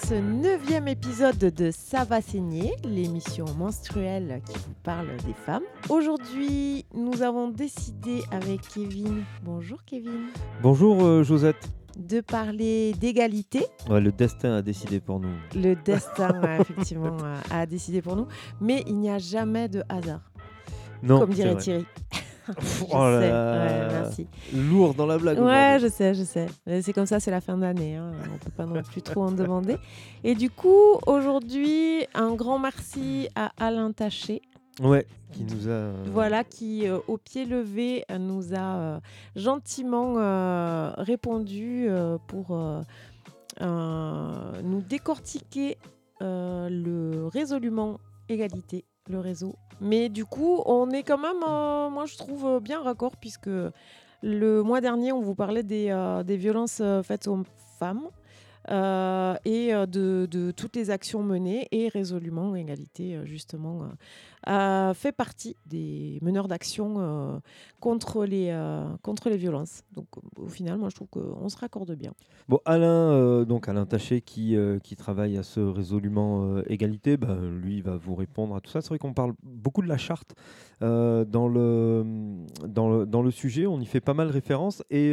dans ce neuvième épisode de Ça va saigner, l'émission menstruelle qui vous parle des femmes. Aujourd'hui, nous avons décidé avec Kevin, bonjour Kevin, Bonjour euh, Josette. de parler d'égalité. Ouais, le destin a décidé pour nous. Le destin, effectivement, euh, a décidé pour nous, mais il n'y a jamais de hasard, Non, comme dirait. Thierry. Pff, oh là sais, là. ouais, merci. Lourd dans la blague. Ouais, je sais, je sais. C'est comme ça, c'est la fin d'année. Hein. On peut pas non plus trop en demander. Et du coup, aujourd'hui, un grand merci à Alain Taché, Ouais, qui nous a. euh, voilà, qui euh, au pied levé euh, nous a euh, gentiment euh, répondu pour nous décortiquer le résolument égalité, le réseau. Mais du coup, on est quand même, euh, moi je trouve euh, bien raccord puisque le mois dernier, on vous parlait des, euh, des violences faites aux femmes. et de, de toutes les actions menées et résolument égalité justement fait partie des meneurs d'action euh, contre, les, euh, contre les violences. Donc au final, moi je trouve qu'on se raccorde bien. Bon, Alain, euh, donc Alain Taché qui, qui travaille à ce résolument égalité, bah, lui va vous répondre à tout ça. C'est vrai qu'on parle beaucoup de la charte dans, le, dans, le, dans le sujet, on y fait pas mal référence et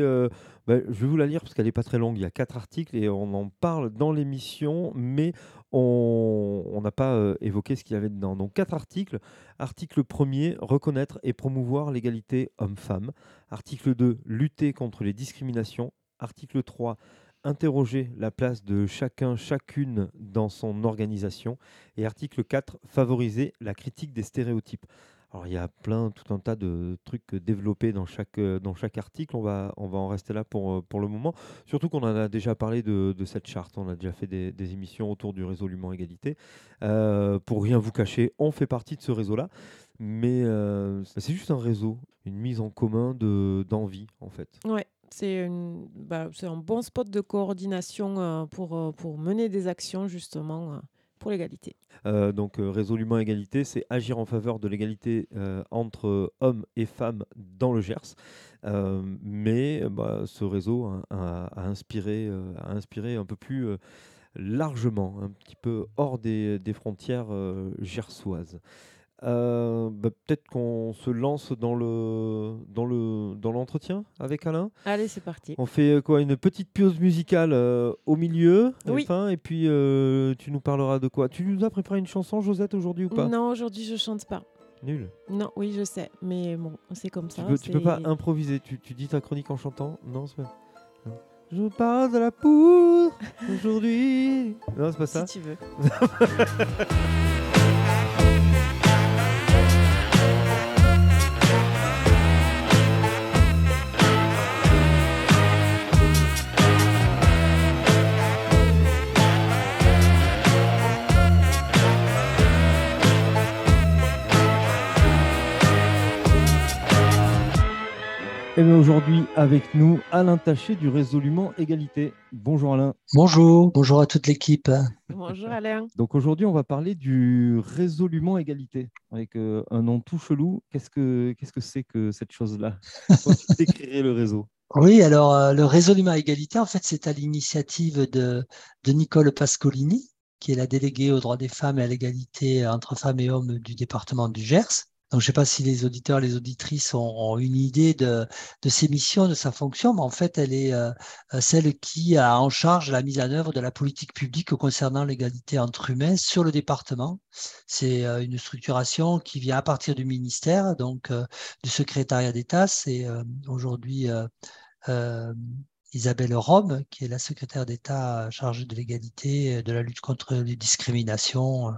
bah, je vais vous la lire parce qu'elle n'est pas très longue. Il y a quatre articles et on en parle dans l'émission, mais on n'a pas euh, évoqué ce qu'il y avait dedans. Donc quatre articles. Article 1er, reconnaître et promouvoir l'égalité homme-femme. Article 2, lutter contre les discriminations. Article 3, interroger la place de chacun, chacune dans son organisation. Et article 4, favoriser la critique des stéréotypes. Alors il y a plein, tout un tas de trucs développés dans chaque, euh, dans chaque article. On va, on va en rester là pour, euh, pour le moment. Surtout qu'on en a déjà parlé de, de cette charte. On a déjà fait des, émissions autour du résolument égalité. Euh, pour rien vous cacher, on fait partie de ce réseau-là. Mais euh, c'est juste un réseau, une mise en commun de- d'envie, en fait. Ouais, c'est bah, un bon spot de coordination pour, pour mener des actions justement l'égalité. Euh, donc, euh, résolument égalité, c'est agir en faveur de l'égalité euh, entre hommes et femmes dans le Gers. Mais bah, ce réseau a, inspiré, a inspiré un peu plus largement, un petit peu hors des, frontières gersoises. Euh, bah, Peut-être qu'on se lance dans le dans le dans l'entretien avec Alain. Allez, c'est parti. On fait euh, quoi Une petite pause musicale euh, au milieu, à la Oui. fin, et puis tu nous parleras de quoi? Tu nous as préparé une chanson, Josette, aujourd'hui ou pas? Non, aujourd'hui je chante pas. Nul. Non, oui, je sais, mais bon, c'est comme Tu ça. peux, tu peux pas c'est- improviser. Tu, tu dis ta chronique en chantant? Non, c'est pas. non. Je parle de la poudre aujourd'hui. Non, c'est pas ça. Si tu veux. Et bien aujourd'hui, avec nous, Alain Taché du Résolument Égalité. Bonjour Alain. Bonjour, bonjour à toute l'équipe. Bonjour Alain. Donc aujourd'hui, on va parler du Résolument Égalité, avec euh, un nom tout chelou. Qu'est-ce que qu'est-ce que c'est que cette chose-là? Décrirais le réseau Oui, alors euh, le résolument égalité, en fait, c'est à l'initiative de, de Nicole Pascolini, qui est la déléguée aux droits des femmes et à l'égalité entre femmes et hommes du département du Gers. Donc, je ne sais pas si les auditeurs, les auditrices ont, une idée de, de ses missions, de sa fonction, mais en fait, elle est euh, euh, celle qui a en charge la mise en œuvre de la politique publique concernant l'égalité entre humains sur le département. C'est euh, une structuration qui vient à partir du ministère, donc du secrétariat d'État. C'est aujourd'hui Isabelle Rome, qui est la secrétaire d'État chargée de l'égalité, de la lutte contre les discriminations.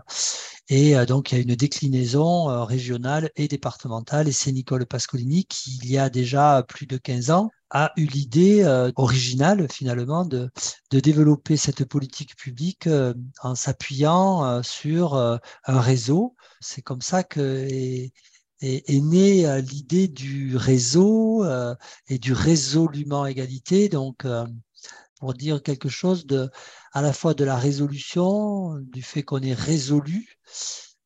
Et euh, donc, il y a une déclinaison euh, régionale et départementale. Et c'est Nicole Pascolini qui, il y a déjà plus de 15 ans, a eu l'idée euh, originale, finalement, de, développer cette politique publique euh, en s'appuyant euh, sur euh, un réseau. C'est comme ça que est, est née l'idée du réseau euh, et du résolument égalité. Donc, euh, pour dire quelque chose de, à la fois de la résolution, du fait qu'on est résolu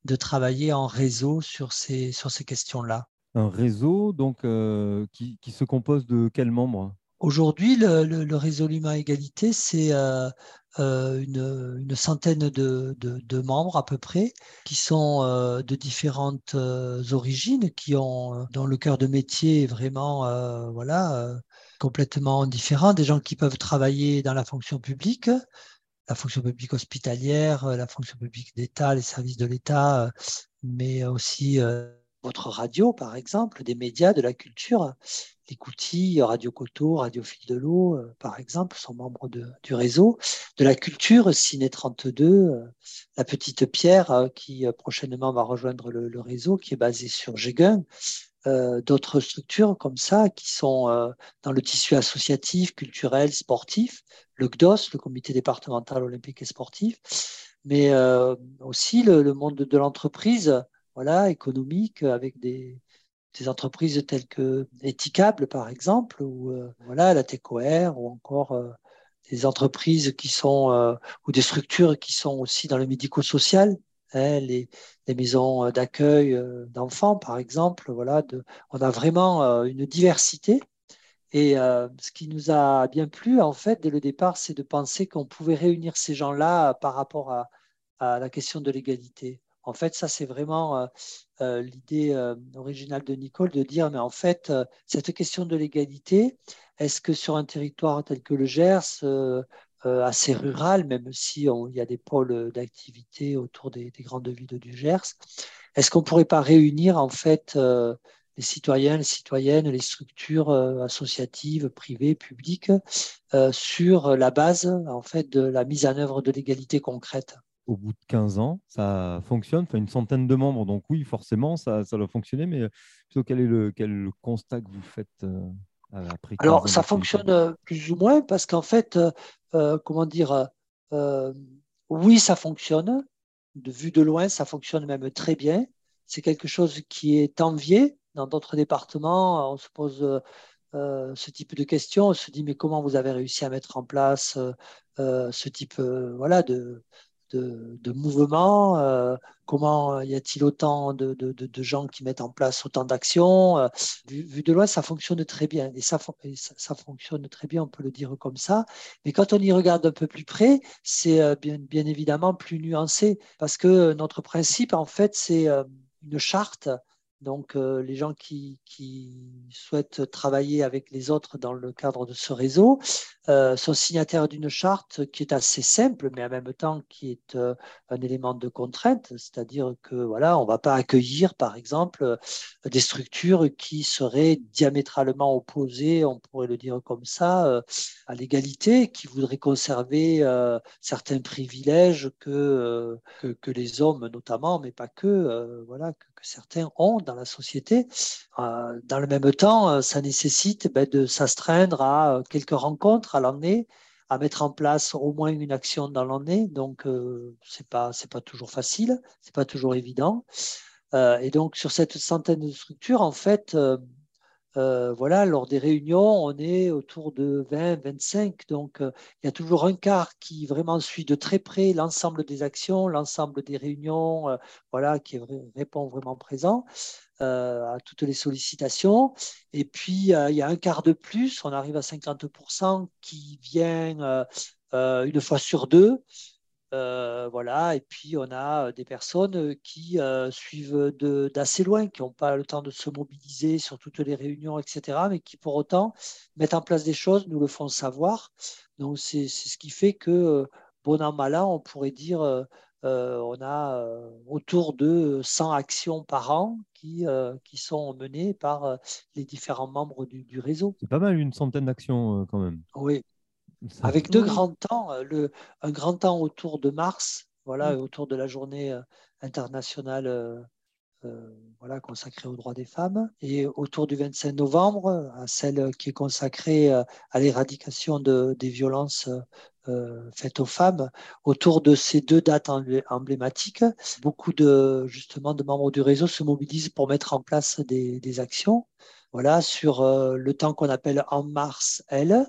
de travailler en réseau sur ces, sur ces questions-là. Un réseau donc euh, qui, qui se compose de quels membres? Aujourd'hui, le, le, le résolument égalité, c'est euh, une, centaine de, membres à peu près, qui sont de différentes origines, qui ont dans le cœur de métier vraiment voilà, complètement différent, des gens qui peuvent travailler dans la fonction publique, la fonction publique hospitalière, la fonction publique d'État, les services de l'État, mais aussi votre radio, par exemple, des médias, de la culture. Les Radio Coteau, Radio Fil de l'eau, euh, par exemple, sont membres du réseau. De la culture, Ciné 32, euh, La Petite Pierre, euh, qui prochainement va rejoindre le, réseau, qui est basé sur Gégun. D'autres structures comme ça qui sont dans le tissu associatif, culturel, sportif, le GDOS, le Comité départemental olympique et sportif, mais aussi le, le monde de l'entreprise voilà, économique avec des, des entreprises telles que Etikable, par exemple, ou euh, voilà, la TECOR, ou encore euh, des entreprises qui sont, euh, ou des structures qui sont aussi dans le médico-social, hein, les, maisons d'accueil d'enfants, par exemple. Voilà, on a vraiment une diversité. Et ce qui nous a bien plu, en fait, dès le départ, c'est de penser qu'on pouvait réunir ces gens-là par rapport à la question de l'égalité. En fait, ça, c'est vraiment euh, euh, l'idée euh, originale de Nicole de dire, mais en fait, cette question de l'égalité, est-ce que sur un territoire tel que le Gers, assez rural, même si y a des pôles d'activité autour des, grandes villes du Gers, est-ce qu'on ne pourrait pas réunir en fait les citoyens, les citoyennes, les structures associatives, privées, publiques, sur la base en fait de la mise en œuvre de l'égalité concrète? Au bout de 15 ans, ça fonctionne, enfin une centaine de membres, donc oui, forcément, ça, ça doit fonctionner, mais plutôt quel est le, quel constat que vous faites euh, après Alors, ça fonctionne euh, plus ou moins parce qu'en fait, euh, comment dire, oui, ça fonctionne. De vue de loin, ça fonctionne même très bien. C'est quelque chose qui est envié. Dans d'autres départements, on se pose ce type de questions. On se dit, mais comment vous avez réussi à mettre en place ce type voilà, de, de, mouvements euh, Comment y a-t-il autant de, gens qui mettent en place autant d'actions euh, vu, de loin, ça fonctionne très bien. Et ça, ça, fonctionne très bien, on peut le dire comme ça. Mais quand on y regarde un peu plus près, c'est euh, bien, bien évidemment plus nuancé parce que notre principe, en fait, c'est une charte donc, euh, les gens qui, souhaitent travailler avec les autres dans le cadre de ce réseau euh, sont signataires d'une charte qui est assez simple, mais en même temps qui est euh, un élément de contrainte, c'est-à-dire que voilà, on ne va pas accueillir, par exemple, des structures qui seraient diamétralement opposées, on pourrait le dire comme ça, à l'égalité, qui voudraient conserver certains privilèges que, les hommes notamment, mais pas que, voilà, que, certains ont dans la société. Euh, dans le même temps, euh, ça nécessite ben, de s'astreindre à euh, quelques rencontres à l'année, à mettre en place au moins une action dans l'année. Donc, c'est pas pas toujours facile, c'est pas toujours évident. et donc, sur cette centaine de structures, en fait, euh, voilà, lors des réunions, on est autour de 20, 25. Donc, euh, il y a toujours un quart qui vraiment suit de très près l'ensemble des actions, l'ensemble des réunions, euh, voilà, qui répond vraiment présent à toutes les sollicitations. Et puis, il y a un quart de plus, on arrive à 50% qui vient une fois sur deux. Euh, voilà, et puis on a euh, des personnes euh, qui suivent d'assez loin, qui n'ont pas le temps de se mobiliser sur toutes les réunions, etc., mais qui pour autant mettent en place des choses, nous le font savoir. Donc c'est ce qui fait que, bon an, mal an, on pourrait dire, on a autour de 100 actions par an qui, qui sont menées par les différents membres du, du réseau. C'est pas mal, une centaine d'actions quand même. Oui, avec deux grands temps, euh, le, un grand temps autour de mars, voilà, mm. autour de la journée euh, internationale euh, voilà, consacrée aux droits des femmes, et autour du 25 novembre, à celle qui est consacrée à l'éradication de, des violences faites aux femmes. Autour de ces deux dates emblématiques, beaucoup de justement de membres du réseau se mobilisent pour mettre en place des, des actions. Voilà, sur le temps qu'on appelle En Mars, elle,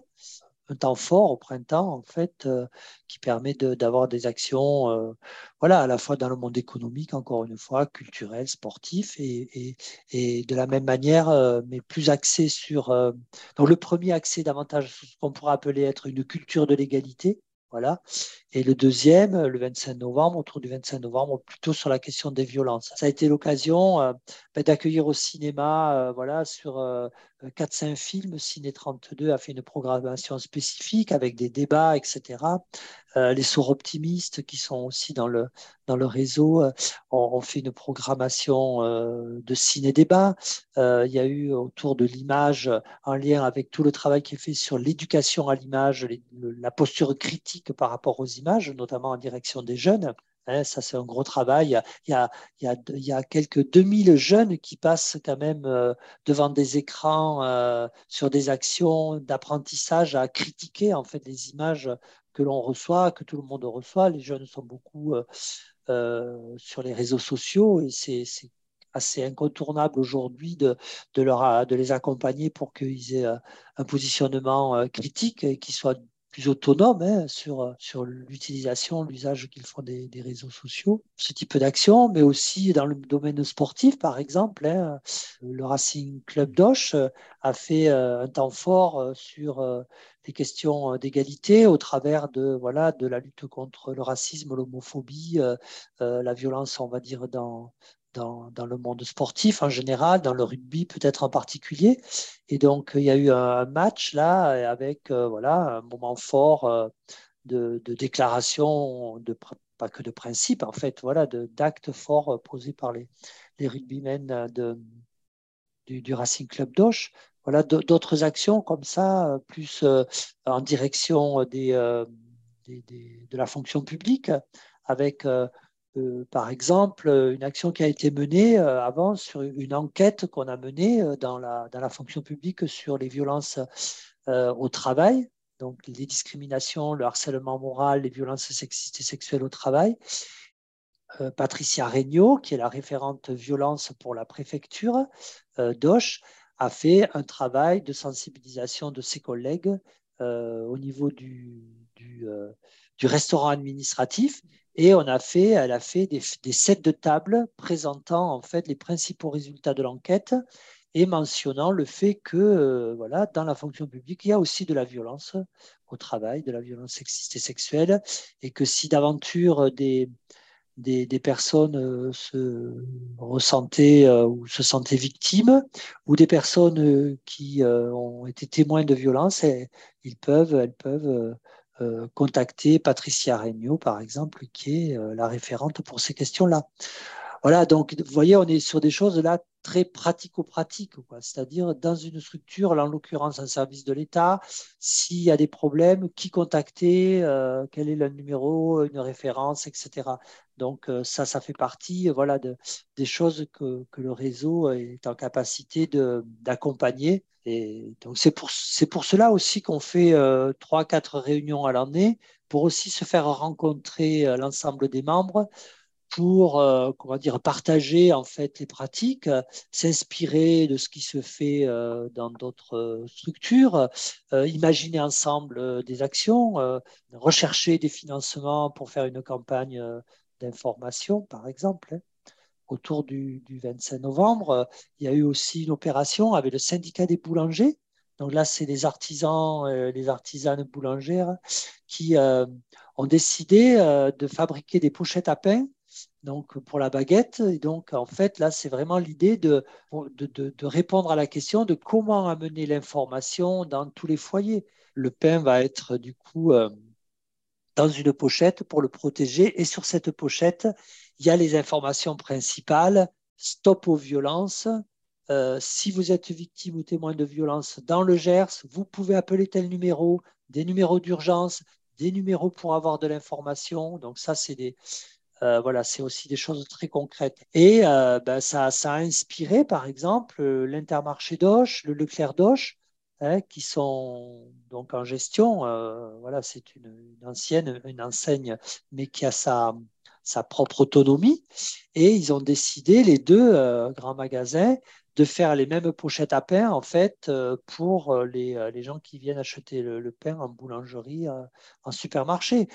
un temps fort au printemps, en fait, euh, qui permet d'avoir des actions, euh, voilà, à la fois dans le monde économique, encore une fois, culturel, sportif, et, et, de la même manière, euh, mais plus axé sur. donc, le premier accès davantage ce qu'on pourrait appeler être une culture de l'égalité. Voilà. Et le deuxième, le 25 novembre, autour du 25 novembre, plutôt sur la question des violences. Ça a été l'occasion ben, d'accueillir au cinéma, voilà, sur 4-5 films. Ciné 32 a fait une programmation spécifique avec des débats, etc. Euh, les sourds optimistes qui sont aussi dans le, réseau euh, ont, fait une programmation euh, de ciné-débat. il y a eu autour de l'image, en lien avec tout le travail qui est fait sur l'éducation à l'image, la posture critique par rapport aux images, notamment en direction des jeunes. Hein, ça, c'est un gros travail. Il y, a, il, y a, quelques 2000 jeunes qui passent quand même devant des écrans sur des actions d'apprentissage à critiquer en fait les images que l'on reçoit, que tout le monde reçoit. Les jeunes sont beaucoup euh, euh, sur les réseaux sociaux et c'est assez incontournable aujourd'hui de, de, les accompagner pour qu'ils aient un positionnement euh, critique et qu'ils soient plus autonomes hein, sur, sur l'utilisation, l'usage qu'ils font des, réseaux sociaux. Ce type d'action, mais aussi dans le domaine sportif, par exemple, hein, le Racing Club d'Oche a fait un temps fort sur des questions d'égalité au travers de, voilà, de la lutte contre le racisme, l'homophobie, la violence, on va dire, dans, dans, le monde sportif en général, dans le rugby peut-être en particulier. Et donc, il y a eu un match là avec euh, voilà, un moment fort euh, de, déclaration, de, pas que de principe, en fait, voilà, d'actes forts posés par les, les rugbymen de, du, Racing Club d'Auch. Voilà, d'autres actions comme ça, plus euh, en direction des, des, de la fonction publique, avec euh, par exemple, euh, une action qui a été menée euh, avant sur une enquête qu'on a menée dans la, dans la fonction publique sur les violences au travail, donc les discriminations, le harcèlement moral, les violences sexistes et sexuelles au travail. Patricia Regnault, qui est la référente violence pour la préfecture d'Auch, a fait un travail de sensibilisation de ses collègues au niveau du, du, du restaurant administratif et on a fait, elle a fait des, sets de tables présentant en fait les principaux résultats de l'enquête et mentionnant le fait que euh, voilà, dans la fonction publique, il y a aussi de la violence au travail, de la violence sexiste et sexuelle, et que si d'aventure des, des, personnes euh, se ressentaient euh, ou se sentaient victimes, ou des personnes qui ont été témoins de violence, eh, ils peuvent, elles peuvent euh, contacter Patricia Regnault, par exemple, qui est euh, la référente pour ces questions-là. Voilà, donc vous voyez, on est sur des choses là très pratico-pratiques, c'est-à-dire dans une structure, en l'occurrence un service de l'État, s'il y a des problèmes, qui contacter, euh, quel est le numéro, une référence, etc. Donc ça, ça fait partie voilà, de, des choses que, que, le réseau est en capacité d'accompagner et donc c'est pour, pour cela aussi qu'on fait euh, trois, quatre réunions à l'année pour aussi se faire rencontrer euh, l'ensemble des membres pour euh, comment dire partager en fait les pratiques, s'inspirer de ce qui se fait dans d'autres structures, imaginer ensemble des actions, rechercher des financements pour faire une campagne d'information par exemple. Hein autour du, 25 novembre, euh, il y a eu aussi une opération avec le syndicat des boulangers. Donc là, c'est les artisans, euh, les artisanes boulangères qui euh, ont décidé de fabriquer des pochettes à pain donc pour la baguette. Et donc, en fait, là, c'est vraiment l'idée de, de, répondre à la question de comment amener l'information dans tous les foyers. Le pain va être du coup dans une pochette pour le protéger. Et sur cette pochette, il y a les informations principales. Stop aux violences. Euh, si vous êtes victime ou témoin de violence dans le Gers, vous pouvez appeler tel numéro, des numéros d'urgence, des numéros pour avoir de l'information. Donc ça, c'est des, euh, voilà, c'est aussi des choses très concrètes. Et euh, ben, ça, a inspiré, par exemple, l'Intermarché d'Auch, le Leclerc d'Auch, Hein, qui sont donc en gestion. Euh, voilà, c'est une, ancienne, une enseigne, mais qui a sa, propre autonomie. Et ils ont décidé, les deux euh, grands magasins, de faire les mêmes pochettes à pain, en fait, euh, pour les, gens qui viennent acheter le, pain en boulangerie, en supermarché.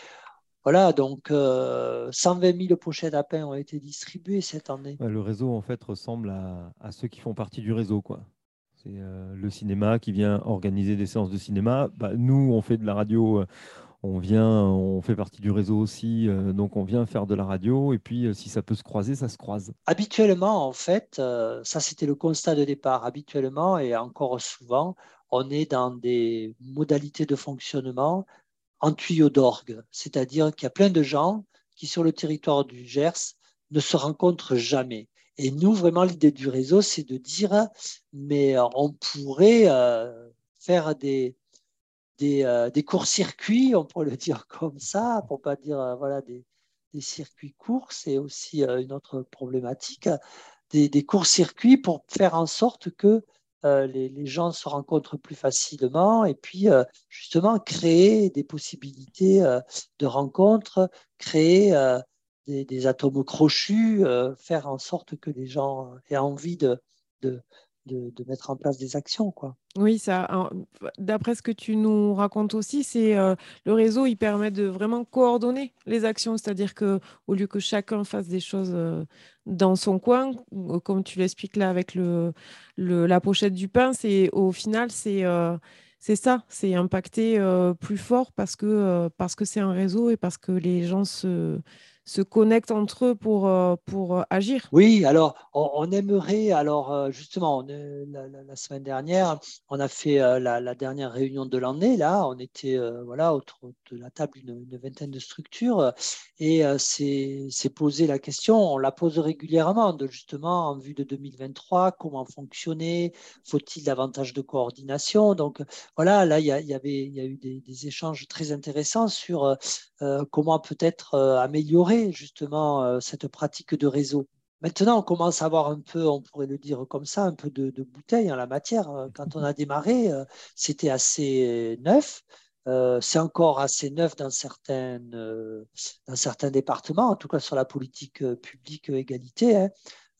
Voilà, donc 120 000 pochettes à pain ont été distribuées cette année. Le réseau, en fait, ressemble à, à ceux qui font partie du réseau, quoi. C'est euh, le cinéma qui vient organiser des séances de cinéma. Bah, nous, on fait de la radio, euh, on vient, on fait partie du réseau aussi, donc on vient faire de la radio, et puis si ça peut se croiser, ça se croise. Habituellement, en fait, ça c'était le constat de départ. Habituellement et encore souvent, on est dans des modalités de fonctionnement en tuyau d'orgue, c'est-à-dire qu'il y a plein de gens qui, sur le territoire du Gers, ne se rencontrent jamais. Et nous, vraiment, l'idée du réseau, c'est de dire, mais on pourrait euh, faire des, des, euh, courts-circuits, on pourrait le dire comme ça, pour pas dire euh, voilà, des, des, circuits courts, c'est aussi une autre problématique, des, des courts-circuits pour faire en sorte que euh, les, gens se rencontrent plus facilement et puis euh, justement créer des possibilités euh, de rencontres, créer des, atomes crochus, faire en sorte que les gens aient envie de, de, de, mettre en place des actions. Quoi. Oui, ça, d'après ce que tu nous racontes aussi, c'est le réseau, il permet de vraiment coordonner les actions, c'est-à-dire que au lieu que chacun fasse des choses dans son coin, comme tu l'expliques là avec le, la pochette du pain, c'est au final c'est c'est ça, c'est impacter plus fort parce que parce que c'est un réseau et parce que les gens se se connectent entre eux pour, euh, euh, agir. Oui, alors on, aimerait, alors euh, justement, la, semaine dernière, on a fait la, dernière réunion de l'année, là, on était voilà, autour de la table une, vingtaine de structures et c'est posé la question, on la pose régulièrement, de justement en vue de 2023, comment fonctionner, faut-il davantage de coordination? Donc voilà, là, il y, a eu des échanges très intéressants sur comment peut-être améliorer justement euh, cette pratique de réseau. Maintenant, on commence à avoir un peu, on pourrait le dire comme ça, un peu de, bouteille en la matière. Euh, quand on a démarré, euh, c'était assez neuf. c'est encore assez neuf dans, dans certains départements, en tout cas sur la politique publique égalité. Hein.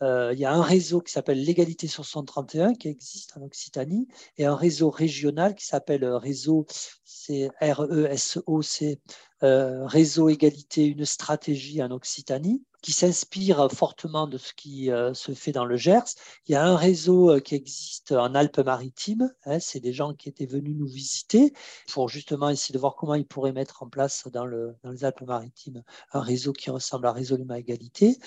Il y a un réseau qui s'appelle l'égalité sur 131 qui existe en Occitanie et un réseau régional qui s'appelle réseau c'est RESOC euh, réseau égalité, une stratégie en Occitanie qui s'inspire fortement de ce qui euh, se fait dans le Gers. Il y a un réseau euh, qui existe en Alpes-Maritimes. Hein, c'est des gens qui étaient venus nous visiter pour justement essayer de voir comment ils pourraient mettre en place dans, le, dans les Alpes-Maritimes un réseau qui ressemble à Résolument Égalité.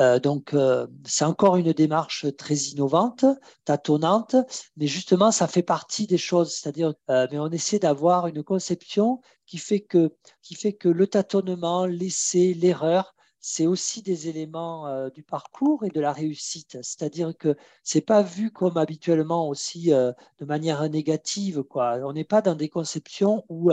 Euh, donc, euh, c'est encore une démarche très innovante, tâtonnante, mais justement, ça fait partie des choses. C'est-à-dire, euh, mais on essaie d'avoir une conception qui fait que, qui fait que le tâtonnement, l'essai, l'erreur, c'est aussi des éléments du parcours et de la réussite. C'est-à-dire que c'est pas vu comme habituellement aussi de manière négative. Quoi. On n'est pas dans des conceptions où,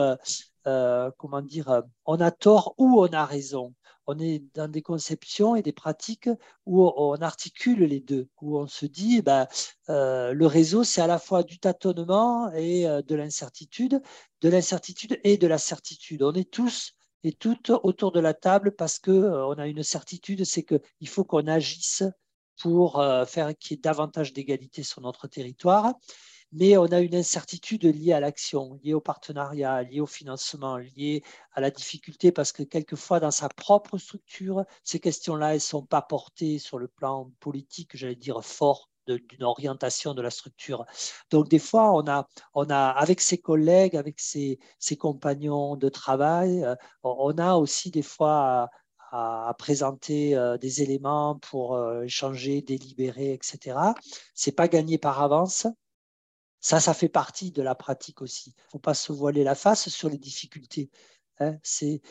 comment dire, on a tort ou on a raison on est dans des conceptions et des pratiques où on articule les deux, où on se dit, eh ben, euh, le réseau, c'est à la fois du tâtonnement et euh, de l'incertitude, de l'incertitude et de la certitude. On est tous et toutes autour de la table parce qu'on euh, a une certitude, c'est qu'il faut qu'on agisse pour faire qu'il y ait davantage d'égalité sur notre territoire mais on a une incertitude liée à l'action, liée au partenariat, liée au financement, liée à la difficulté, parce que quelquefois, dans sa propre structure, ces questions-là, elles ne sont pas portées sur le plan politique, j'allais dire fort, d'une orientation de la structure. Donc, des fois, on a, on a avec ses collègues, avec ses, compagnons de travail, euh, on a aussi des fois à, présenter euh, des éléments pour euh, échanger, délibérer, etc. C'est pas gagné par avance, ça, ça fait partie de la pratique aussi. Il ne faut pas se voiler la face sur les difficultés. Hein. C'est,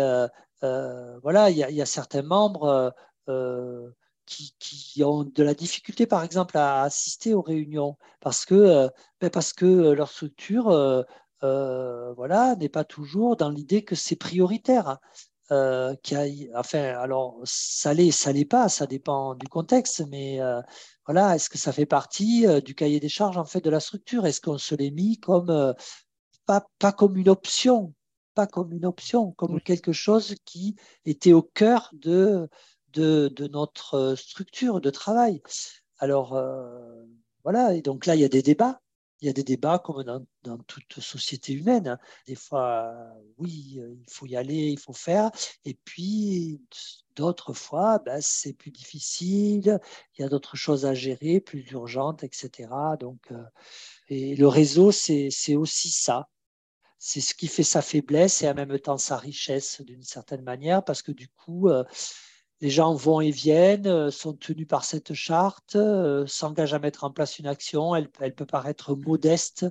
euh, euh, voilà, il y, a certains membres euh, qui, ont de la difficulté, par exemple, à assister aux réunions parce que, ben parce que leur structure, voilà, n'est pas toujours dans l'idée que c'est prioritaire. qui a, enfin, alors ça l'est, ça l'est pas, ça dépend du contexte, mais voilà, est-ce que ça fait partie euh, du cahier des charges en fait de la structure? Est-ce qu'on se l'est mis comme euh, pas, pas, comme une option, pas comme une option, comme quelque chose qui était au cœur de, de, de notre euh, structure de travail? Alors voilà, et donc là il y a des débats. Il y a des débats comme dans, toute société humaine. Hein. Des fois, oui, il faut y aller, il faut faire. Et puis, D'autres fois, ben, c'est plus difficile, il y a d'autres choses à gérer, plus urgentes, etc. Donc, euh, et le réseau, c'est aussi ça. c'est ce qui fait sa faiblesse et en même temps sa richesse d'une certaine manière, parce que du coup, euh, les gens vont et viennent, euh, sont tenus par cette charte, euh, s'engagent à mettre en place une action. Elle, peut paraître modeste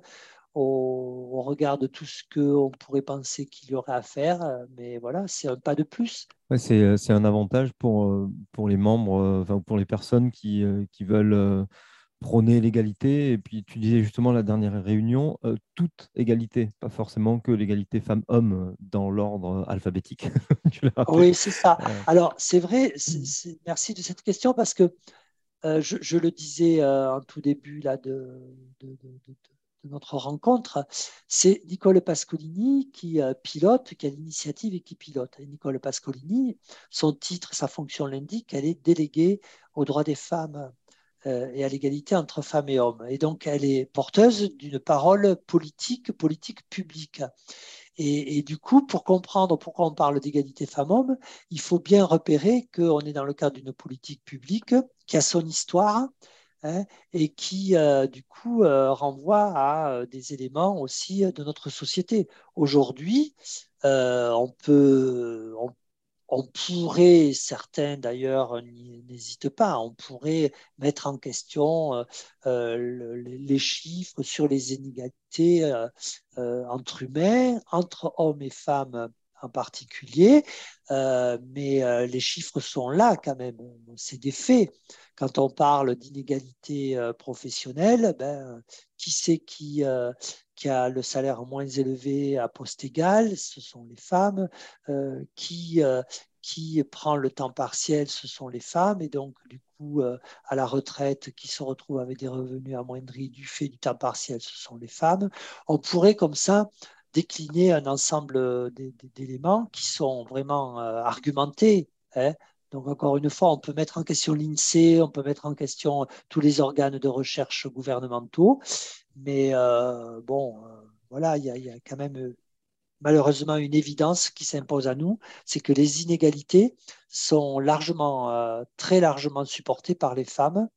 au, regard de tout ce qu'on pourrait penser qu'il y aurait à faire, mais voilà, c'est un pas de plus. c'est un avantage pour, pour les membres, enfin, pour les personnes qui, qui veulent prôner l'égalité. Et puis, tu disais justement la dernière réunion, euh, toute égalité, pas forcément que l'égalité femmes-hommes euh, dans l'ordre alphabétique. oui, c'est ça. Alors, c'est vrai, merci de cette question parce que euh, je, le disais en tout début là, de, de, notre rencontre, c'est Nicole Pascolini qui pilote, qui a l'initiative et qui pilote. Et Nicole Pascolini, son titre, sa fonction l'indique, elle est déléguée aux droits des femmes euh, et à l'égalité entre femmes et hommes. Et donc, elle est porteuse d'une parole politique, politique publique. Et, du coup, pour comprendre pourquoi on parle d'égalité femmes-hommes, il faut bien repérer qu'on est dans le cadre d'une politique publique qui a son histoire hein, et qui, euh, du coup, euh, renvoie à des éléments aussi de notre société. Aujourd'hui, on peut, on pourrait, certains d'ailleurs n'hésitent pas, on pourrait mettre en question euh, euh, les chiffres sur les inégalités euh, entre humains, entre hommes et femmes particulier, mais les chiffres sont là quand même, c'est des faits. Quand on parle d'inégalité professionnelle, ben, qui c'est qui, qui a le salaire moins élevé à poste égal, ce sont les femmes. Euh, qui, euh, qui prend le temps partiel, ce sont les femmes. Et donc, du coup, euh, à la retraite, qui se retrouvent avec des revenus amoindris du fait du temps partiel, ce sont les femmes. On pourrait comme ça décliner un ensemble d'éléments qui sont vraiment argumentés. Hein. Donc, encore une fois, on peut mettre en question l'INSEE, on peut mettre en question tous les organes de recherche gouvernementaux, mais euh, bon, euh, voilà, il y, a quand même euh, malheureusement une évidence qui s'impose à nous, c'est que les inégalités sont largement, très largement supportées par les femmes.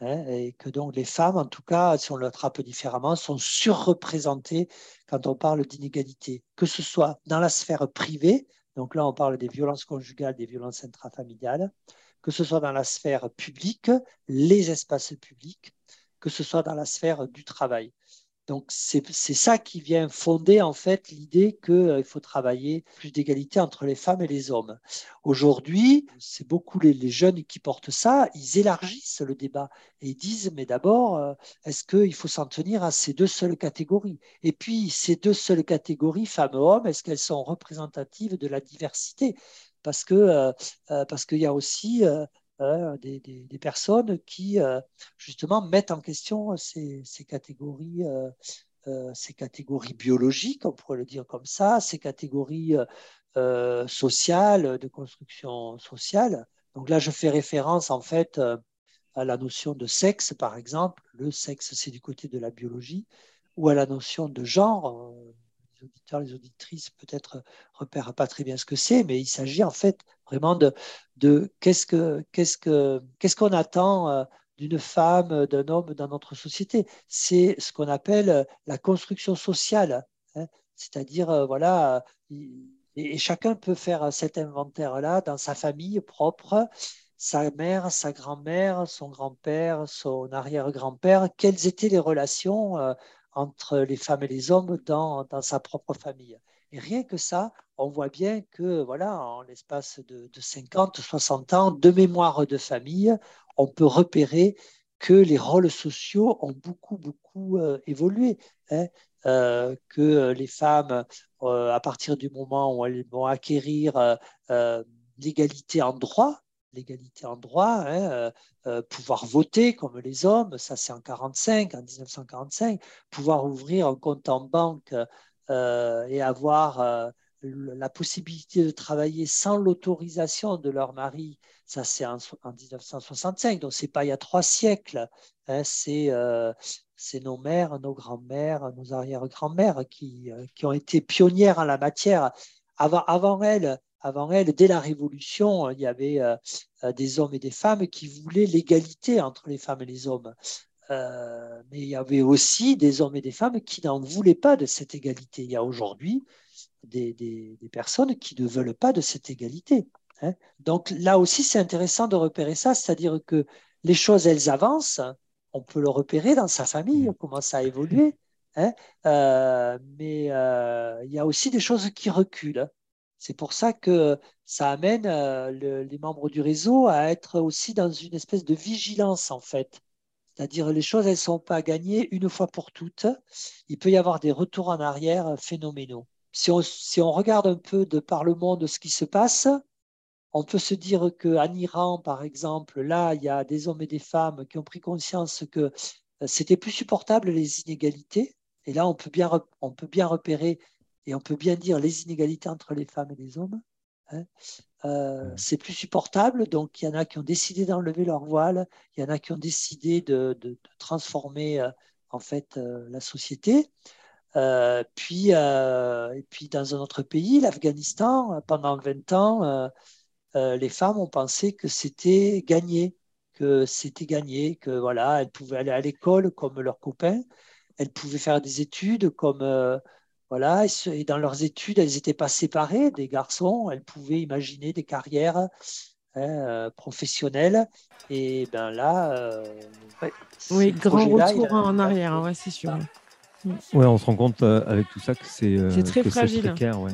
Hein, et que donc les femmes, en tout cas, si on le différemment, sont surreprésentées quand on parle d'inégalité, que ce soit dans la sphère privée, donc là on parle des violences conjugales, des violences intrafamiliales, que ce soit dans la sphère publique, les espaces publics, que ce soit dans la sphère du travail. Donc c'est ça qui vient fonder en fait l'idée qu'il euh, faut travailler plus d'égalité entre les femmes et les hommes. Aujourd'hui, c'est beaucoup les, jeunes qui portent ça, ils élargissent le débat et disent mais d'abord, euh, est-ce qu'il faut s'en tenir à ces deux seules catégories? Et puis ces deux seules catégories, femmes-hommes, est-ce qu'elles sont représentatives de la diversité? Euh, parce qu'il y a aussi Hein, des, personnes qui euh, justement mettent en question ces, catégories, euh, euh, ces catégories biologiques, on pourrait le dire comme ça, ces catégories sociales, de construction sociale. Donc là, je fais référence en fait à la notion de sexe, par exemple. Le sexe, c'est du côté de la biologie, ou à la notion de genre les auditeurs, les auditrices peut-être repèrent pas très bien ce que c'est, mais il s'agit en fait vraiment de, qu'est-ce que qu'est-ce que qu'est-ce qu'on attend euh, d'une femme, d'un homme dans notre société. C'est ce qu'on appelle euh, la construction sociale, hein. c'est-à-dire euh, voilà, et, chacun peut faire cet inventaire-là dans sa famille propre sa mère, sa grand-mère, son grand-père, son arrière-grand-père, quelles étaient les relations entre les femmes et les hommes dans, dans, sa propre famille. Et rien que ça, on voit bien que, voilà, en l'espace de, 50, 60 ans de mémoire de famille, on peut repérer que les rôles sociaux ont beaucoup, beaucoup euh, évolué. Hein, euh, que les femmes, euh, à partir du moment où elles vont acquérir l'égalité en droit, l'égalité en droit, hein, euh, euh, pouvoir voter comme les hommes, ça c'est en 45, en 1945, pouvoir ouvrir un compte en banque euh, et avoir la possibilité de travailler sans l'autorisation de leur mari, ça c'est en, 1965, donc c'est pas il y a trois siècles, hein, c'est c'est nos mères, nos grands-mères, nos arrière-grands-mères qui, qui, ont été pionnières en la matière. Avant, avant elles, avant elle, dès la Révolution, il y avait euh, euh, des hommes et des femmes qui voulaient l'égalité entre les femmes et les hommes. Euh, mais il y avait aussi des hommes et des femmes qui n'en voulaient pas de cette égalité. Il y a aujourd'hui des, des, personnes qui ne veulent pas de cette égalité. Hein. Donc là aussi, c'est intéressant de repérer ça, c'est-à-dire que les choses, elles avancent, on peut le repérer dans sa famille, on commence à évoluer, hein. euh, mais euh, il y a aussi des choses qui reculent. C'est pour ça que ça amène euh, les membres du réseau à être aussi dans une espèce de vigilance, en fait. C'est-à-dire les choses, ne sont pas gagnées une fois pour toutes. Il peut y avoir des retours en arrière phénoménaux. Si on, si on regarde un peu de par le monde ce qui se passe, on peut se dire qu'en Iran, par exemple, là, il y a des hommes et des femmes qui ont pris conscience que euh, c'était plus supportable les inégalités. Et là, on peut bien, on peut bien repérer et on peut bien dire les inégalités entre les femmes et les hommes. Hein. Euh, c'est plus supportable. Donc, il y en a qui ont décidé d'enlever leur voile, il y en a qui ont décidé de, transformer euh, en fait euh, la société. puis, et puis, dans un autre pays, l'Afghanistan, pendant 20 ans, les femmes ont pensé que c'était gagné, que c'était gagné, que voilà, elles pouvaient aller à l'école comme leurs copains, elles pouvaient faire des études comme voilà, et dans leurs études, elles n'étaient pas séparées des garçons, elles pouvaient imaginer des carrières hein, euh, professionnelles. Et ben là, euh, oui, grand retour en arrière, ouais, c'est sûr. Ouais, on se rend compte euh, avec tout ça que c'est très fragile. Précaire, ouais.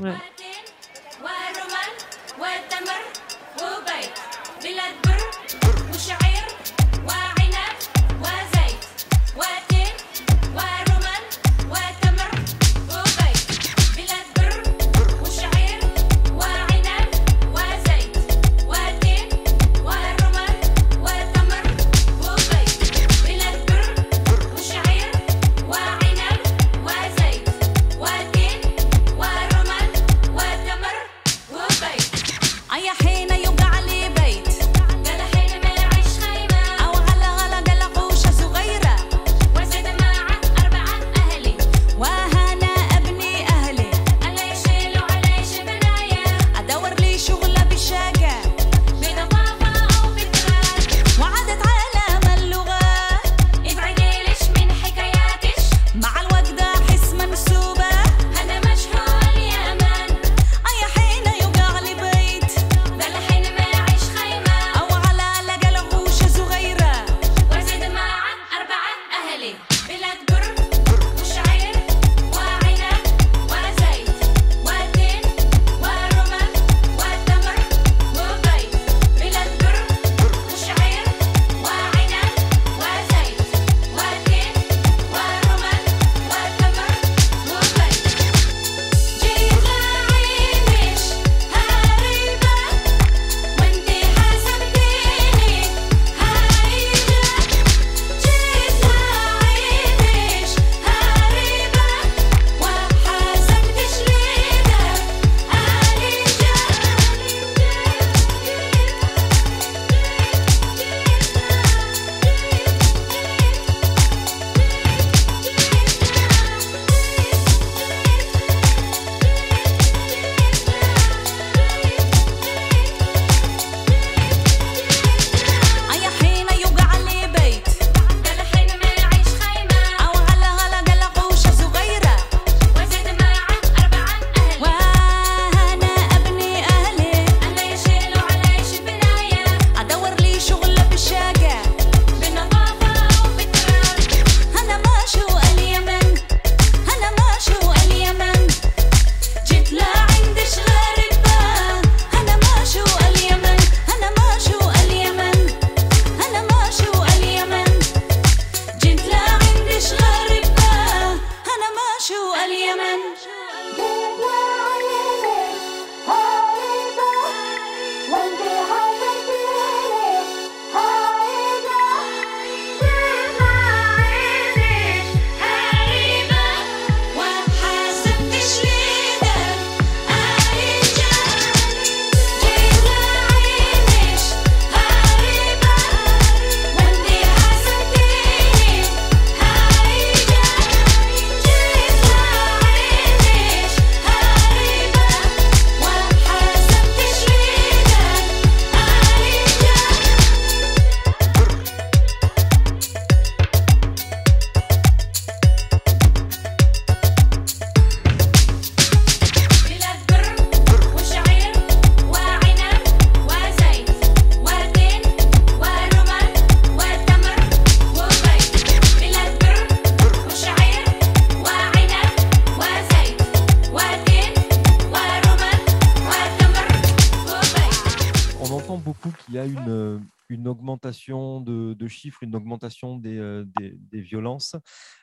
Une augmentation des, des, violences.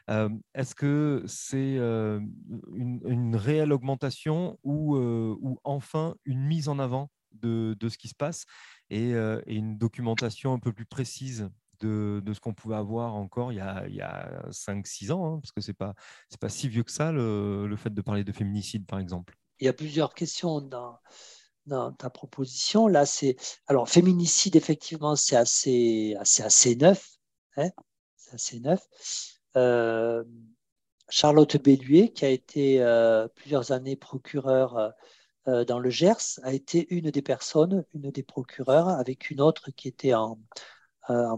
Est-ce que c'est une, une, réelle augmentation ou, ou enfin une mise en avant de, ce qui se passe et, une documentation un peu plus précise de, ce qu'on pouvait avoir encore il y a, a 5-6 ans, hein, parce que ce n'est pas, pas si vieux que ça, le, le, fait de parler de féminicide, par exemple? Il y a plusieurs questions dans, dans ta proposition. Là, c'est alors féminicide, effectivement, c'est assez, assez, assez neuf. Hein c'est assez neuf. Euh, Charlotte Belluet, qui a été euh, plusieurs années procureure euh, dans le Gers, a été une des personnes, une des procureurs, avec une autre qui était en,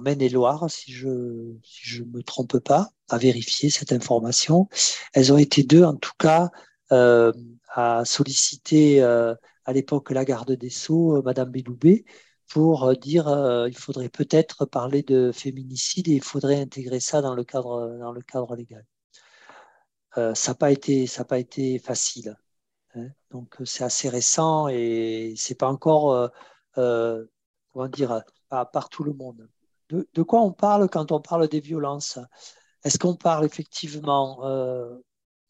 Maine-et-Loire, si je ne si je me trompe pas, à vérifier cette information. Elles ont été deux, en tout cas, à solliciter à l'époque la garde des Sceaux, euh, Madame Belloubet, pour euh, dire euh, il faudrait peut-être parler de féminicide et il faudrait intégrer ça dans le cadre, dans le cadre légal. ça n'a pas, été, pas été facile. Hein. Donc c'est assez récent et c'est pas encore, comment dire, par, tout le monde. De, quoi on parle quand on parle des violences? Est-ce qu'on parle effectivement